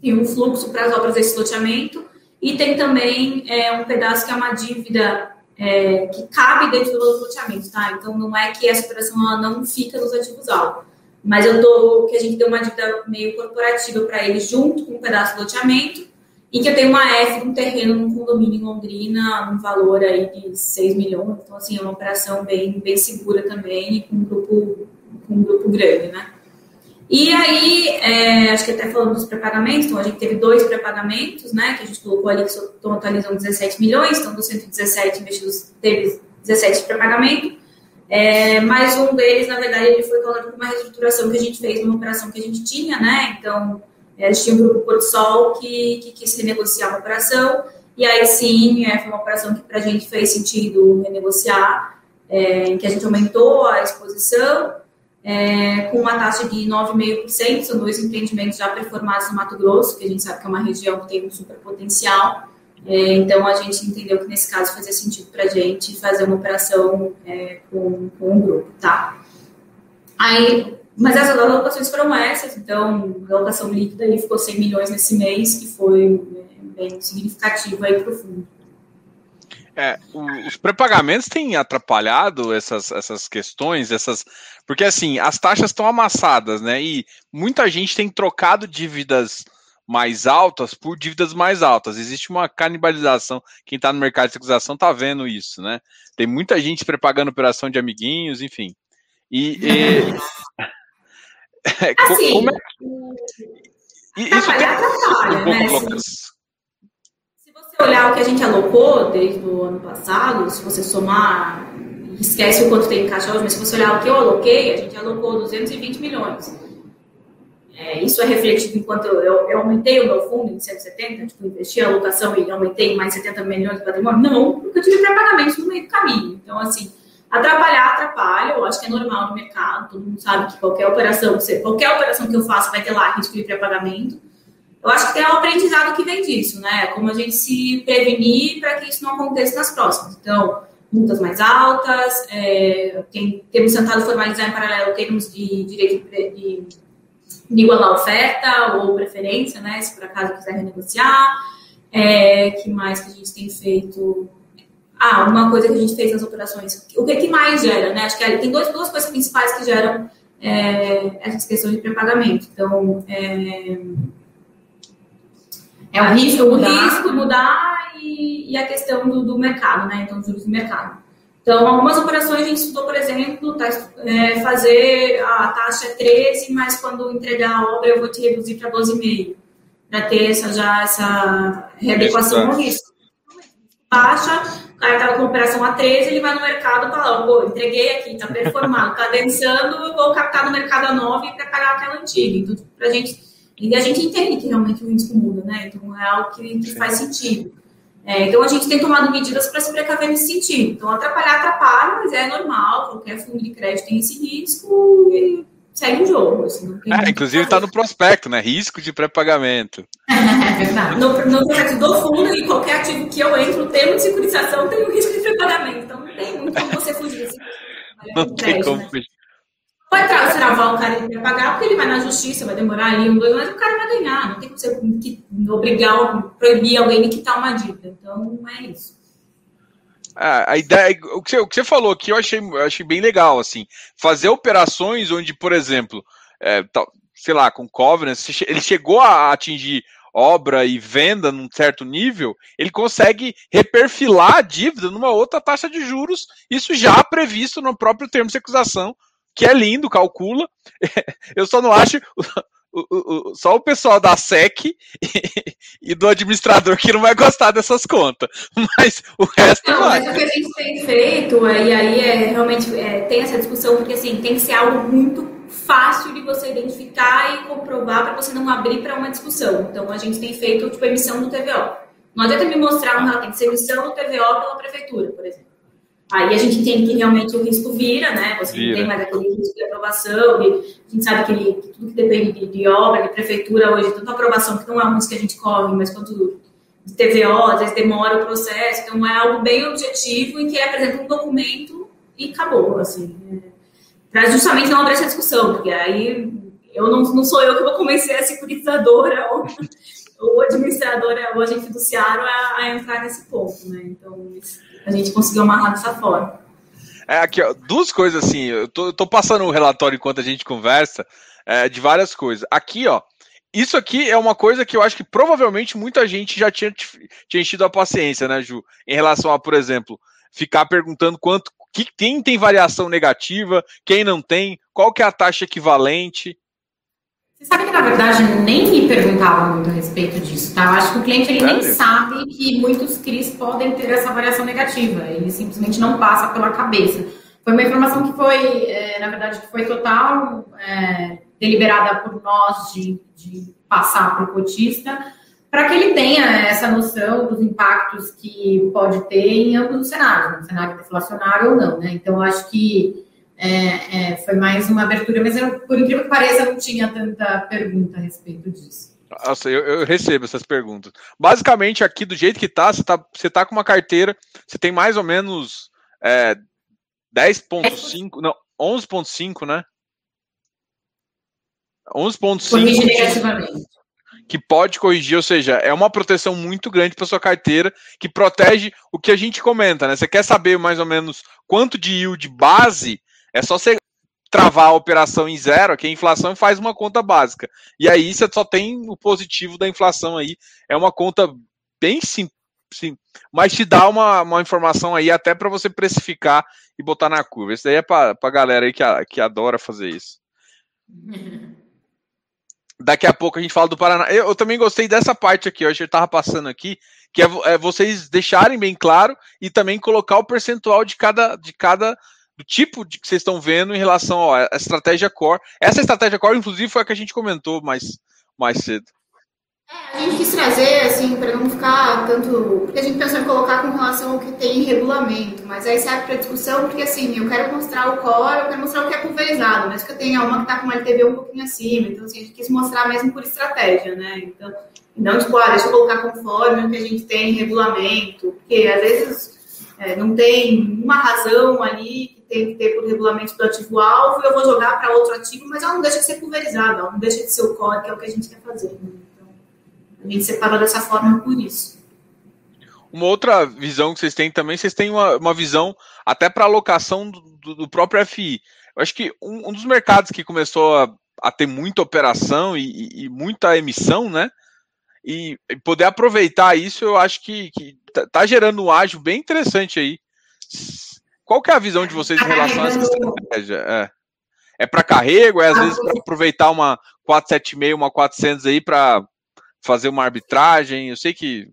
tem um fluxo para as obras desse loteamento, e tem também é, um pedaço que é uma dívida é, que cabe dentro do loteamento, tá? Então não é que essa operação ela não fica nos ativos alvo, mas eu dou que a gente deu uma dívida meio corporativa para ele junto com um pedaço do loteamento e que eu tenho uma F um terreno num condomínio em Londrina, um valor aí de 6 milhões, então assim é uma operação bem bem segura também e com um grupo com um grupo grande, né? E aí, é, acho que até falando dos pré-pagamentos, então a gente teve dois pré-pagamentos, né, que a gente colocou ali que totalizam 17 milhões, então dos 117 investidos teve 17 pré-pagamento, é, mas um deles, na verdade, ele foi causado por uma reestruturação que a gente fez numa operação que a gente tinha, né, então é, a gente tinha um grupo Porto Sol que, que quis renegociar a operação, e aí sim, é, foi uma operação que para a gente fez sentido renegociar, é, em que a gente aumentou a exposição, é, com uma taxa de 9,5%, são dois empreendimentos já performados no Mato Grosso, que a gente sabe que é uma região que tem um super potencial. É, então, a gente entendeu que nesse caso fazia sentido para a gente fazer uma operação é, com, com um grupo, tá? Aí, mas as alocações foram essas, então, a alocação líquida aí ficou 100 milhões nesse mês, que foi é, bem significativo aí para o fundo. É, os pré-pagamentos têm atrapalhado essas, essas questões, essas. Porque assim, as taxas estão amassadas, né? E muita gente tem trocado dívidas mais altas por dívidas mais altas. Existe uma canibalização. Quem está no mercado de securitização está vendo isso, né? Tem muita gente prepagando operação de amiguinhos, enfim. E, e... assim, como é... isso tem... atrapalha, né? Se, se você olhar o que a gente alocou desde o ano passado, se você somar, esquece o quanto tem em caixa hoje, mas se você olhar o que eu aloquei, a gente alocou 220 milhões. É, isso é refletido enquanto eu, eu, eu, aumentei o meu fundo em 170, tipo, investi a alocação e aumentei mais 70 milhões de patrimônio? Não, porque eu tive pré-pagamentos no meio do caminho. Então, assim, atrapalhar, atrapalha, eu acho que é normal no mercado, todo mundo sabe que qualquer operação, qualquer operação que eu faço vai ter lá risco de pré-pagamento. Eu acho que tem um aprendizado que vem disso, né? Como a gente se prevenir para que isso não aconteça nas próximas. Então, multas mais altas, é, tem, temos tentado formalizar em paralelo termos de direito de igualar oferta ou preferência, né? Se por acaso quiser renegociar. É, que mais que a gente tem feito? Ah, uma coisa que a gente fez nas operações. O que, que mais gera, né? Acho que tem dois, duas coisas principais que geram é, essas questões de pré-pagamento. Então, é, é o risco mudar, o risco mudar e, e a questão do, do mercado, né? Então, juros do mercado. Então, algumas operações a gente estudou, por exemplo, tá, é, fazer a taxa 13, mas quando entregar a obra eu vou te reduzir para 12,5, para ter essa, já essa readequação ao risco. Baixa, o cara estava com operação a 13, ele vai no mercado e fala, pô, entreguei aqui, está performado, está dançando, eu vou captar no mercado a 9 para pagar aquela antiga. Então, para gente, e a gente entende que realmente o risco muda, né? Então, é algo que, que faz sentido. É, então, a gente tem tomado medidas para se precaver nesse sentido. Então, atrapalhar, atrapalha, mas é normal, qualquer fundo de crédito tem esse risco e segue o jogo. Assim, é, inclusive está no prospecto, né? Risco de pré-pagamento. É verdade. No, no prospecto do fundo e qualquer ativo que eu entro, o termo de securitização tem o risco de pré-pagamento. Então, não tem muito como você fugir. Assim, não tem como né? fugir. Pode travar o cara para pagar, porque ele vai na justiça, vai demorar ali um, dois, mas o cara vai ganhar. Não tem como você obrigar, proibir alguém de quitar uma dívida. Então, é isso. Ah, a ideia, o que, você, o que você falou aqui eu achei, eu achei bem legal, assim, fazer operações onde, por exemplo, é, sei lá, com Covenant, ele chegou a atingir obra e venda num certo nível, ele consegue reperfilar a dívida numa outra taxa de juros, isso já previsto no próprio termo de acusação que é lindo, calcula. Eu só não acho o, o, só o pessoal da SEC e, e, do administrador que não vai gostar dessas contas. Mas o resto não, vai. Mas o que a gente tem feito, e aí é realmente é, tem essa discussão, porque assim, tem que ser algo muito fácil de você identificar e comprovar para você não abrir para uma discussão. Então a gente tem feito tipo emissão do TVO. Não adianta me mostrar um relatório, tem que ser emissão do TVO pela prefeitura, por exemplo. Aí a gente entende que realmente o risco vira, né? Você vira. não tem mais aquele risco de aprovação, e a gente sabe que, ele, tudo que depende de, de, obra, de prefeitura hoje, tanto aprovação, que não é um risco que a gente corre, mas quanto de TVO, às vezes demora o processo, então é algo bem objetivo e que apresenta um documento e acabou, assim. Para justamente não abrir essa discussão, porque aí eu não, não sou eu que vou convencer a securitizadora ou, ou administradora ou agente fiduciário a, a entrar nesse ponto, né? Então, isso a gente conseguiu amarrar dessa forma. É, aqui, ó, duas coisas assim, eu tô, eu tô passando o um relatório enquanto a gente conversa é, de várias coisas. Aqui, ó, isso aqui é uma coisa que eu acho que provavelmente muita gente já tinha, tinha enchido a paciência, né, Ju? Em relação a, por exemplo, ficar perguntando quanto, que, quem tem variação negativa, quem não tem, qual que é a taxa equivalente. Você sabe que, na verdade, nem me perguntavam muito a respeito disso, tá? Eu acho que o cliente ele nem sabe que muitos CRIs podem ter essa variação negativa. Ele simplesmente não passa pela cabeça. Foi uma informação que foi, é, na verdade, que foi total é, deliberada por nós de, de passar para o cotista, para que ele tenha essa noção dos impactos que pode ter em ambos os cenários, no cenário deflacionário ou não, né? Então, acho que é, é, foi mais uma abertura, mas eu, por incrível que pareça, não tinha tanta pergunta a respeito disso. Nossa, eu, eu, recebo essas perguntas. Basicamente, aqui do jeito que tá, você tá, você tá com uma carteira, você tem mais ou menos é, 10.5, não, 11.5, né? 11.5 que pode corrigir, ou seja, é uma proteção muito grande para sua carteira, que protege o que a gente comenta, né? Você quer saber mais ou menos quanto de yield base é só você travar a operação em zero, que a inflação faz uma conta básica. E aí você só tem o positivo da inflação aí. É uma conta bem simples, sim, mas te dá uma, uma informação aí até para você precificar e botar na curva. Isso daí é para a galera aí que, que adora fazer isso. Daqui a pouco a gente fala do Paraná. Eu, eu também gostei dessa parte aqui, hoje eu estava passando aqui, que é, é, vocês deixarem bem claro e também colocar o percentual de cada, de cada do tipo de que vocês estão vendo em relação à estratégia core. Essa estratégia core, inclusive, foi a que a gente comentou mais, mais cedo. É, a gente quis trazer, assim, para não ficar tanto. Porque a gente pensou em colocar com relação ao que tem em regulamento, mas aí serve para discussão, porque assim, eu quero mostrar o core, eu quero mostrar o que é pulverizado, mas que eu tenha uma que está com uma LTV um pouquinho acima, então assim, a gente quis mostrar mesmo por estratégia, né? Então, não tipo, ah, deixa eu colocar conforme o que a gente tem em regulamento, porque às vezes é, não tem uma razão ali que tem que ter por regulamento do ativo-alvo, eu vou jogar para outro ativo, mas ela não deixa de ser pulverizada, ela não deixa de ser o core, que é o que a gente quer fazer. Né? A gente separou dessa forma por isso. Uma outra visão que vocês têm também, vocês têm uma, uma visão até para alocação do, do, próprio FI. Eu acho que um, um dos mercados que começou a, a ter muita operação e, e, e, muita emissão, né? E, e, poder aproveitar isso, eu acho que, que tá, tá gerando um ágio bem interessante aí. Qual que é a visão de vocês em relação a essa estratégia? É, é para carrego? É às vezes para aproveitar uma 476, uma 400 aí para fazer uma arbitragem? Eu sei que.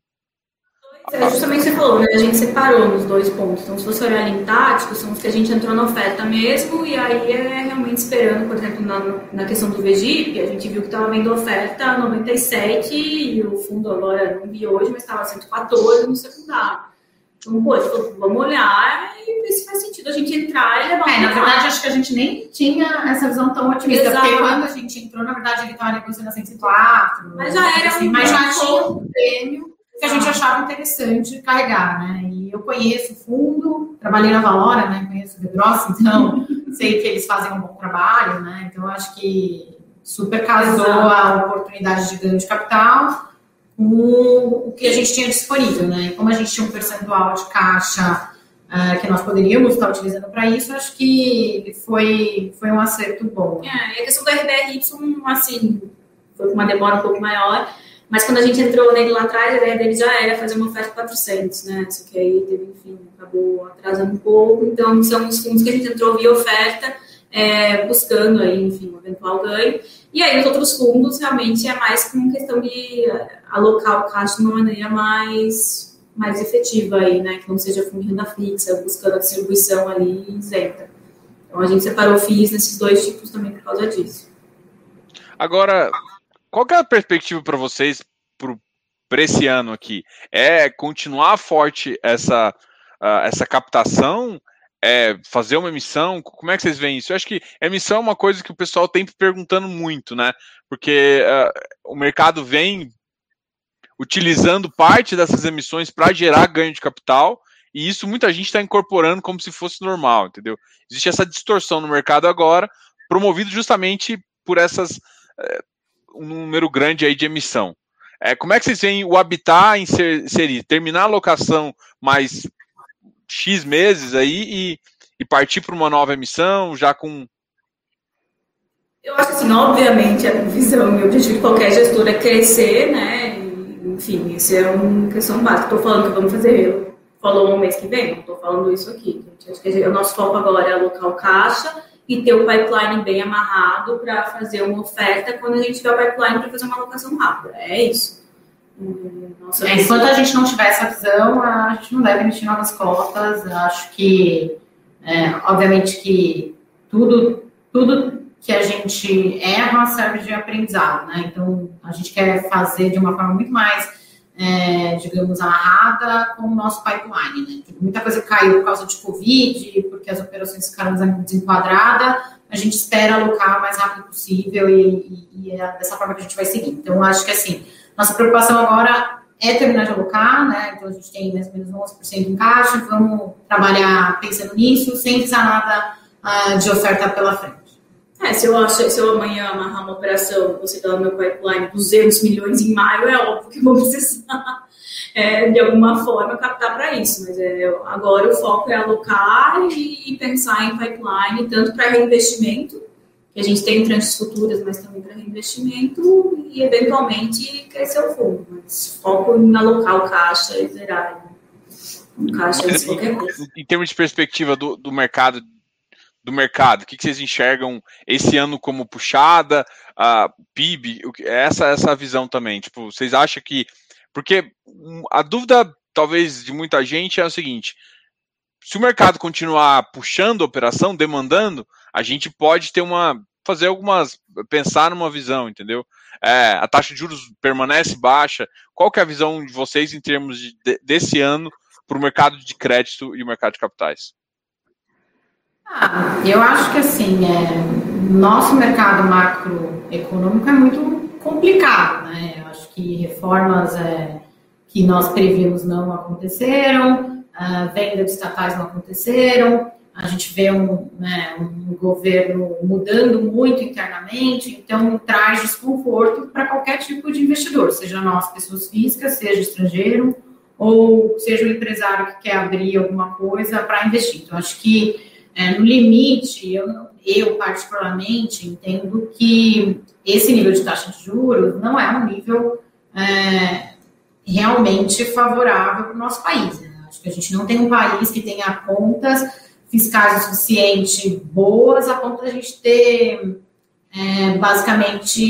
É, justamente você falou, né? A gente separou nos dois pontos. Então, se você olhar em tático, são os que a gente entrou na oferta mesmo, e aí é realmente esperando, por exemplo, na, na questão do VGIP, a gente viu que estava vendo oferta 97 e o fundo agora não vi hoje, mas estava 114 no secundário. Então, pô, tipo, vamos olhar e ver se faz sentido a gente entrar e levar é, Na verdade, acho que a gente nem tinha essa visão tão otimista, Exato. porque quando a gente entrou, na verdade, ele estava negociando a 104. Mas já era assim, um Mas já tinha um prêmio que a gente achava interessante carregar, né? E eu conheço o fundo, trabalhei na Valora, né? Conheço o Bedross, então sei que eles fazem um bom trabalho, né? Então, acho que super casou a oportunidade de ganho de capital com o que a gente tinha disponível, né? Como a gente tinha um percentual de caixa uh, que nós poderíamos estar utilizando para isso, acho que foi, foi um acerto bom. É, e a questão do RBRY, assim, foi com uma demora um pouco maior, mas quando a gente entrou nele lá atrás, a ideia dele já era fazer uma oferta 400, né? Só que aí teve, enfim, acabou atrasando um pouco. Então, são os fundos que a gente entrou via oferta, é, buscando aí, enfim, um eventual ganho. E aí, os outros fundos, realmente, é mais com questão de alocar o caixa de uma maneira mais, mais efetiva aí, né? Que não seja fundo de renda fixa, buscando a distribuição ali isenta. Então, a gente separou FIIs nesses dois tipos também por causa disso. Agora, qual é a perspectiva para vocês para esse ano aqui? É continuar forte essa, uh, essa captação? é, fazer uma emissão? Como é que vocês veem isso? Eu acho que emissão é uma coisa que o pessoal tem perguntando muito, né? Porque uh, o mercado vem utilizando parte dessas emissões para gerar ganho de capital, e isso muita gente está incorporando como se fosse normal, entendeu? Existe essa distorção no mercado agora, promovido justamente por essas uh, um número grande aí de emissão. É, como é que vocês veem o habitat inserir, terminar a locação mais X meses aí e, e partir para uma nova emissão, já com. Eu acho assim, obviamente, a visão e o objetivo de qualquer gestor é crescer, né? enfim, isso é uma questão básica. Estou falando que vamos fazer, falou no mês que vem, não estou falando isso aqui. Acho que o nosso foco agora é alocar o caixa e ter o pipeline bem amarrado para fazer uma oferta quando a gente tiver o pipeline para fazer uma alocação rápida. É isso. Nossa, é, enquanto a gente não tiver essa visão, a gente não deve emitir novas cotas. Acho que, é, obviamente, que tudo, tudo que a gente erra serve de aprendizado, né? Então, a gente quer fazer de uma forma muito mais, é, digamos, amarrada com o nosso pipeline, né? Tipo, muita coisa caiu por causa de Covid, porque as operações ficaram desenquadradas. A gente espera alocar o mais rápido possível e, e, e é dessa forma que a gente vai seguir. Então, acho que, assim, nossa preocupação agora é terminar de alocar, né? Então a gente tem mais ou menos 11% em caixa, vamos trabalhar pensando nisso, sem precisar nada uh, de oferta pela frente. É, se eu, acho, se eu amanhã amarrar uma operação, você dá no meu pipeline 200 milhões em maio, é óbvio que vou precisar. é, de alguma forma captar para isso. Mas é, agora o foco é alocar e, e pensar em pipeline, tanto para reinvestimento, que a gente tem tranches futuras, mas também para reinvestimento e eventualmente crescer o fundo. Mas foco em alocar o caixa e zerar. Um caixa qualquer coisa. Em termos de perspectiva do, do mercado do mercado? O que, vocês enxergam esse ano como puxada, a PIB? Essa essa visão também. Tipo, vocês acham que porque a dúvida talvez de muita gente é o seguinte: se o mercado continuar puxando a operação, demandando, a gente pode ter uma fazer algumas pensar numa visão, entendeu? É, a taxa de juros permanece baixa. Qual que é a visão de vocês em termos de, desse ano para o mercado de crédito e o mercado de capitais? Ah, eu acho que assim, é, nosso mercado macroeconômico é muito complicado, né? Eu acho que reformas é, que nós previmos não aconteceram, a venda de estatais não aconteceram, a gente vê um, né, um governo mudando muito internamente, então traz desconforto para qualquer tipo de investidor, seja nós, pessoas físicas, seja estrangeiro, ou seja o empresário que quer abrir alguma coisa para investir. Então, acho que é, no limite, eu, eu particularmente entendo que esse nível de taxa de juros não é um nível é, realmente favorável para o nosso país. Né? Acho que a gente não tem um país que tenha contas fiscais o suficiente boas a ponto de a gente ter é, basicamente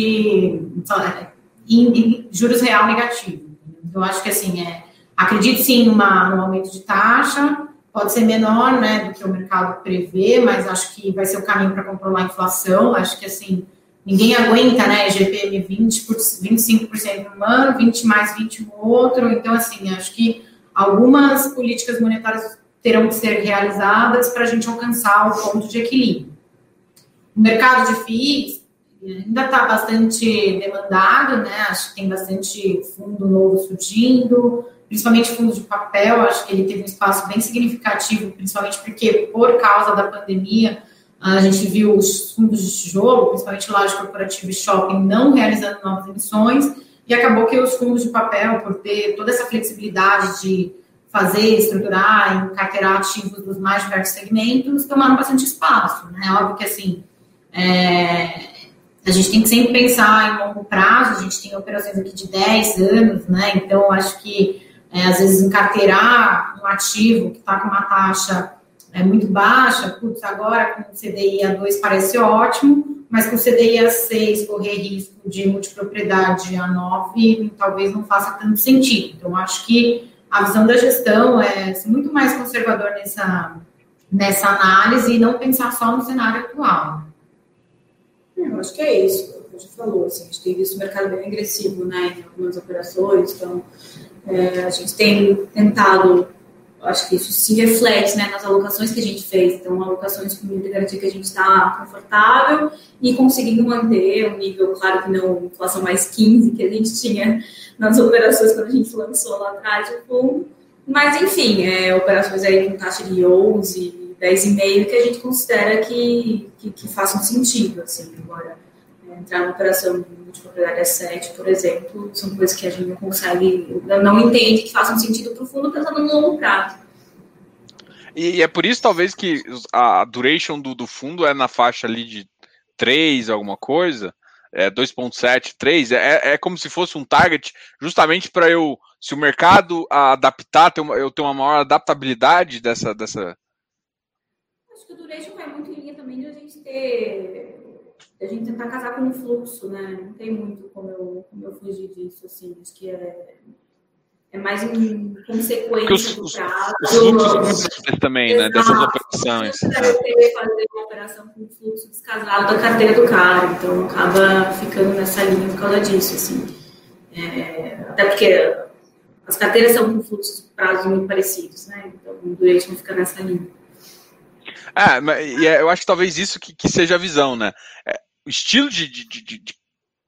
in, in, juros real negativo. Então, acho que assim, é, acredito sim numa, num aumento de taxa, pode ser menor né, do que o mercado prevê, mas acho que vai ser o caminho para controlar a inflação. Acho que assim, ninguém aguenta, né? GPM 20 por, 25% no ano, 20 mais 20 no outro. Então, assim, acho que algumas políticas monetárias terão que ser realizadas para a gente alcançar o ponto de equilíbrio. O mercado de FIIs ainda está bastante demandado, né? Acho que tem bastante fundo novo surgindo principalmente fundos de papel, acho que ele teve um espaço bem significativo, principalmente porque, por causa da pandemia, a gente viu os fundos de tijolo, principalmente laje corporativa e shopping, não realizando novas emissões, e acabou que os fundos de papel, por ter toda essa flexibilidade de fazer, estruturar, encarteirar ativos dos mais diversos segmentos, tomaram bastante espaço, né? Óbvio que, assim, é, a gente tem que sempre pensar em longo prazo, a gente tem operações aqui de 10 anos, né? Então, acho que é, às vezes encarteirar um ativo que está com uma taxa é, muito baixa, putz, agora com o CDI a 2 parece ótimo, mas com o CDI a 6 correr risco de multipropriedade a 9 talvez não faça tanto sentido. Então, acho que a visão da gestão é muito mais conservador nessa, nessa análise e não pensar só no cenário atual. É, eu acho que é isso, a gente falou, assim, a gente tem visto o mercado bem agressivo né, em algumas operações, então é, a gente tem tentado, acho que isso se reflete né, nas alocações que a gente fez. Então, alocações com muita garantia que a gente está confortável e conseguindo manter um nível, claro que não inflação mais 15 que a gente tinha nas operações quando a gente lançou lá atrás o fundo. Mas, enfim, é, operações aí com taxa de 11, 10,5 que a gente considera que, que, que façam sentido, assim, agora entrar na operação de propriedade asset, por exemplo, são coisas que a gente não consegue, não entende que façam sentido para o fundo pensando no longo prazo. E é por isso, talvez, que a duration do, do fundo é na faixa ali de 3, alguma coisa, é 2.7, 3, é, é como se fosse um target, justamente para eu, se o mercado adaptar, ter uma, eu ter uma maior adaptabilidade dessa, dessa. Acho que o duration vai muito em linha também de a gente ter a gente tentar casar com o fluxo, né? Não tem muito como eu, como eu fugir disso, assim. Acho que é, é mais em consequência os, do prazo. Os fluxos também, né? Dessas operações. Você deve fazer uma operação com fluxo descasado da carteira do cara, então acaba ficando nessa linha por causa disso, assim. É, até porque as carteiras são com fluxos de prazos muito parecidos, né? Então o duration fica nessa linha. É, e é, eu acho que talvez isso que, que seja a visão, né? É, estilo de, de, de,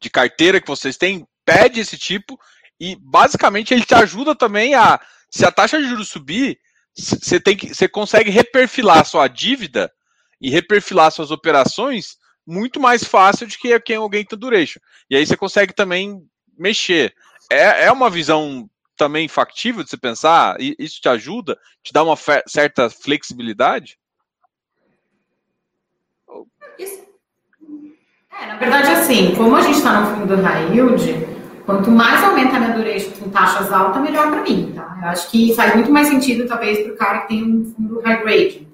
de, carteira que vocês têm pede esse tipo e basicamente ele te ajuda também a se a taxa de juros subir, você tem que você consegue reperfilar sua dívida e reperfilar suas operações muito mais fácil do que quem alguém tem duration. E aí você consegue também mexer. É, é uma visão também factível de você pensar? Isso te ajuda? Te dá uma certa flexibilidade? É, na verdade, assim, como a gente está no fundo do high yield, quanto mais aumenta a minha duration com taxas altas, melhor para mim, tá? Eu acho que faz muito mais sentido, talvez, para o cara que tem um fundo high grade,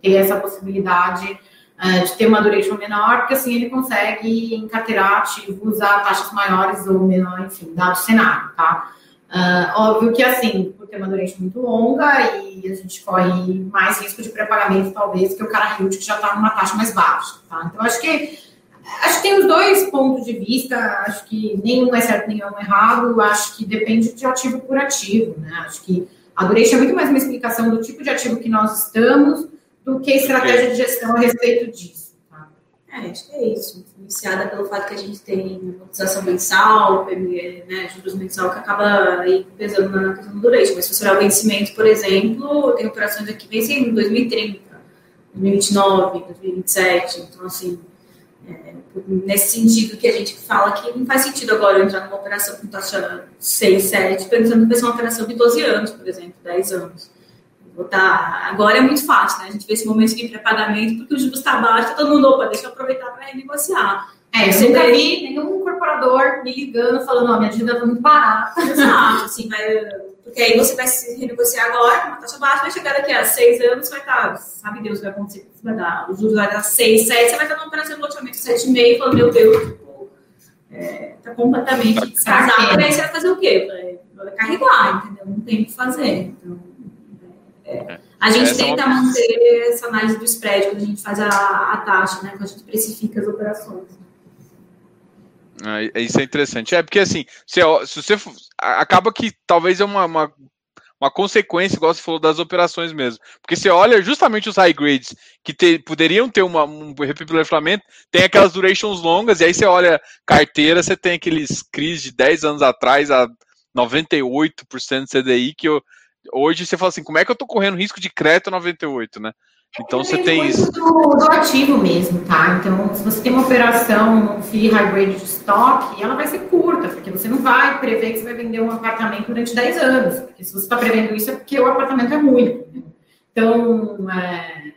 ter essa possibilidade uh, de ter uma duration menor, porque assim ele consegue encarteirar ativos a taxas maiores ou menor, enfim, dado o cenário, tá? Uh, óbvio que, assim, por ter uma duration muito longa e a gente corre mais risco de pré-pagamento, talvez, que o cara yield que já está numa taxa mais baixa, tá? Então, acho que acho que tem os dois pontos de vista, acho que nenhum é certo, nenhum é errado, acho que depende de ativo por ativo, né? Acho que a duration é muito mais uma explicação do tipo de ativo que nós estamos do que estratégia de gestão a respeito disso. É, acho que é isso. Iniciada pelo fato que a gente tem amortização mensal, PME, né, juros mensal, que acaba aí pesando na questão do leite. Mas se você olhar o vencimento, por exemplo, tem operações aqui que vencem em 2030, 2029, 2027. Então, assim, nesse sentido que a gente fala que não faz sentido agora entrar numa operação com taxa 6, 7, pensando que vai ser uma operação de 12 anos, por exemplo, 10 anos botar. Agora é muito fácil, né? A gente vê esse momento de pré-pagamento porque o juros está baixo, tá todo mundo, opa, deixa eu aproveitar para renegociar. É, eu nunca vi nenhum incorporador me ligando falando, ó, minha dívida tá muito barata. Exato, assim, vai, porque aí você vai se renegociar agora com uma taxa baixa, vai chegar daqui a seis anos, vai estar, tá, sabe Deus, vai acontecer, vai dar, os juros vai dar seis, sete, você vai estar numa operação de loteamento sete e meio, falando, meu Deus, tipo, é, tá completamente descasado, aí você vai fazer o quê? Vai carregar, entendeu? Não tem o que fazer, então... É. A gente essa tenta é uma... manter essa análise do spread quando a gente faz a, a taxa, né? Quando a gente precifica as operações. Ah, isso é interessante. É porque assim, se, se você acaba que talvez é uma, uma, uma, consequência, igual você falou, das operações mesmo. Porque você olha justamente os high grades que te, poderiam ter uma, um repipelamento, tem aquelas durations longas, e aí você olha carteira, você tem aqueles CRIs de 10 anos atrás a 98% CDI que eu hoje você fala assim, como é que eu tô correndo risco de crédito 98, né? Então você tem isso. Do, do, ativo mesmo, tá? Então, se você tem uma operação, um FII high grade de estoque, ela vai ser curta, porque você não vai prever que você vai vender um apartamento durante 10 anos. Porque se você está prevendo isso, é porque o apartamento é ruim. Então, é,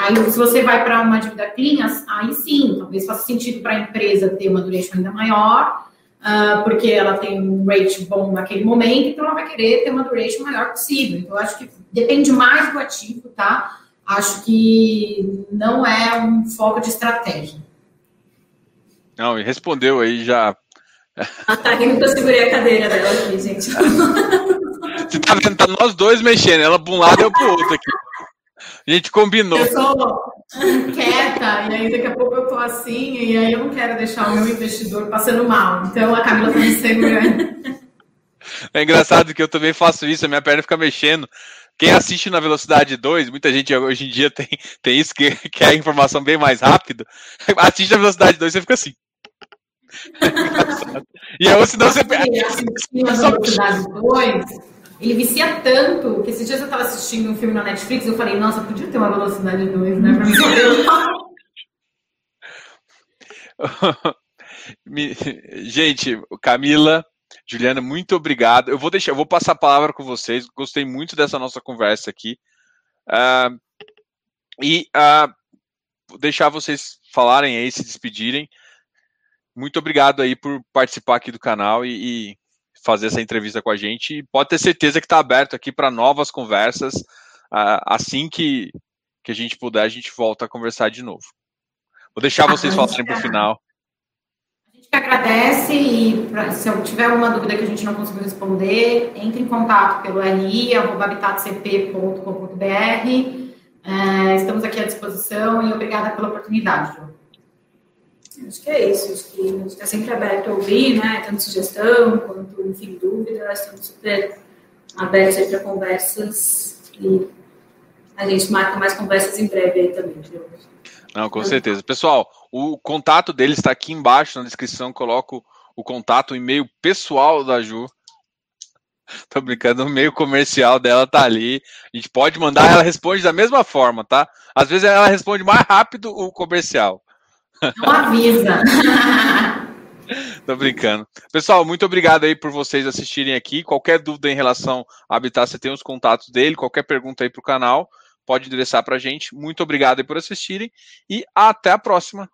aí se você vai para uma dívida clean, aí sim, talvez faça sentido para a empresa ter uma duration ainda maior, uh, porque ela tem um rate bom naquele momento, então ela vai querer ter uma duration maior possível. Então, eu acho que depende mais do ativo, tá? Acho que não é um foco de estratégia. Não, e respondeu aí já. Ah, tá rindo que eu segurei a cadeira dela aqui, gente. Você tá vendo? Tá nós dois mexendo, ela para um lado e eu para o outro aqui. A gente combinou. Eu sou quieta, e aí daqui a pouco eu tô assim, e aí eu não quero deixar o meu investidor passando mal. Então a Camila tá me segurando. É engraçado que eu também faço isso, a minha perna fica mexendo. Quem assiste na velocidade 2, muita gente hoje em dia tem, tem isso, que, que é a informação bem mais rápido. Assiste na velocidade 2, você fica assim. É e aí, senão você. Assistir na velocidade 2 ele vicia tanto que esses dias eu tava assistindo um filme na Netflix eu falei, nossa, podia ter uma velocidade 2, né? Pra mim Gente, Camila, Juliana, muito obrigado. Eu vou deixar, eu vou passar a palavra com vocês. Gostei muito dessa nossa conversa aqui. Uh, e uh, vou deixar vocês falarem aí, se despedirem. Muito obrigado aí por participar aqui do canal e, e fazer essa entrevista com a gente. E pode ter certeza que está aberto aqui para novas conversas. Uh, assim que, que a gente puder, a gente volta a conversar de novo. Vou deixar vocês falarem para o final. Gente agradece e pra, se eu tiver alguma dúvida que a gente não conseguiu responder, entre em contato pelo ri.habitatcp.com.br. É, estamos aqui à disposição e obrigada pela oportunidade. Acho que é isso, acho que está sempre aberto a ouvir, né? Tanto sugestão quanto, enfim, dúvidas, estamos super abertos para conversas e a gente marca mais conversas em breve aí também, não, com certeza. Pessoal, o contato dele está aqui embaixo na descrição. Coloco o contato, o e-mail pessoal da Ju. Tô brincando, o meio comercial dela tá ali. A gente pode mandar, ela responde da mesma forma, tá? Às vezes ela responde mais rápido o comercial. Não avisa. Tô brincando. Pessoal, muito obrigado aí por vocês assistirem aqui. Qualquer dúvida em relação a Habitat, você tem os contatos dele, qualquer pergunta aí pro canal pode endereçar para a gente. Muito obrigado por assistirem e até a próxima.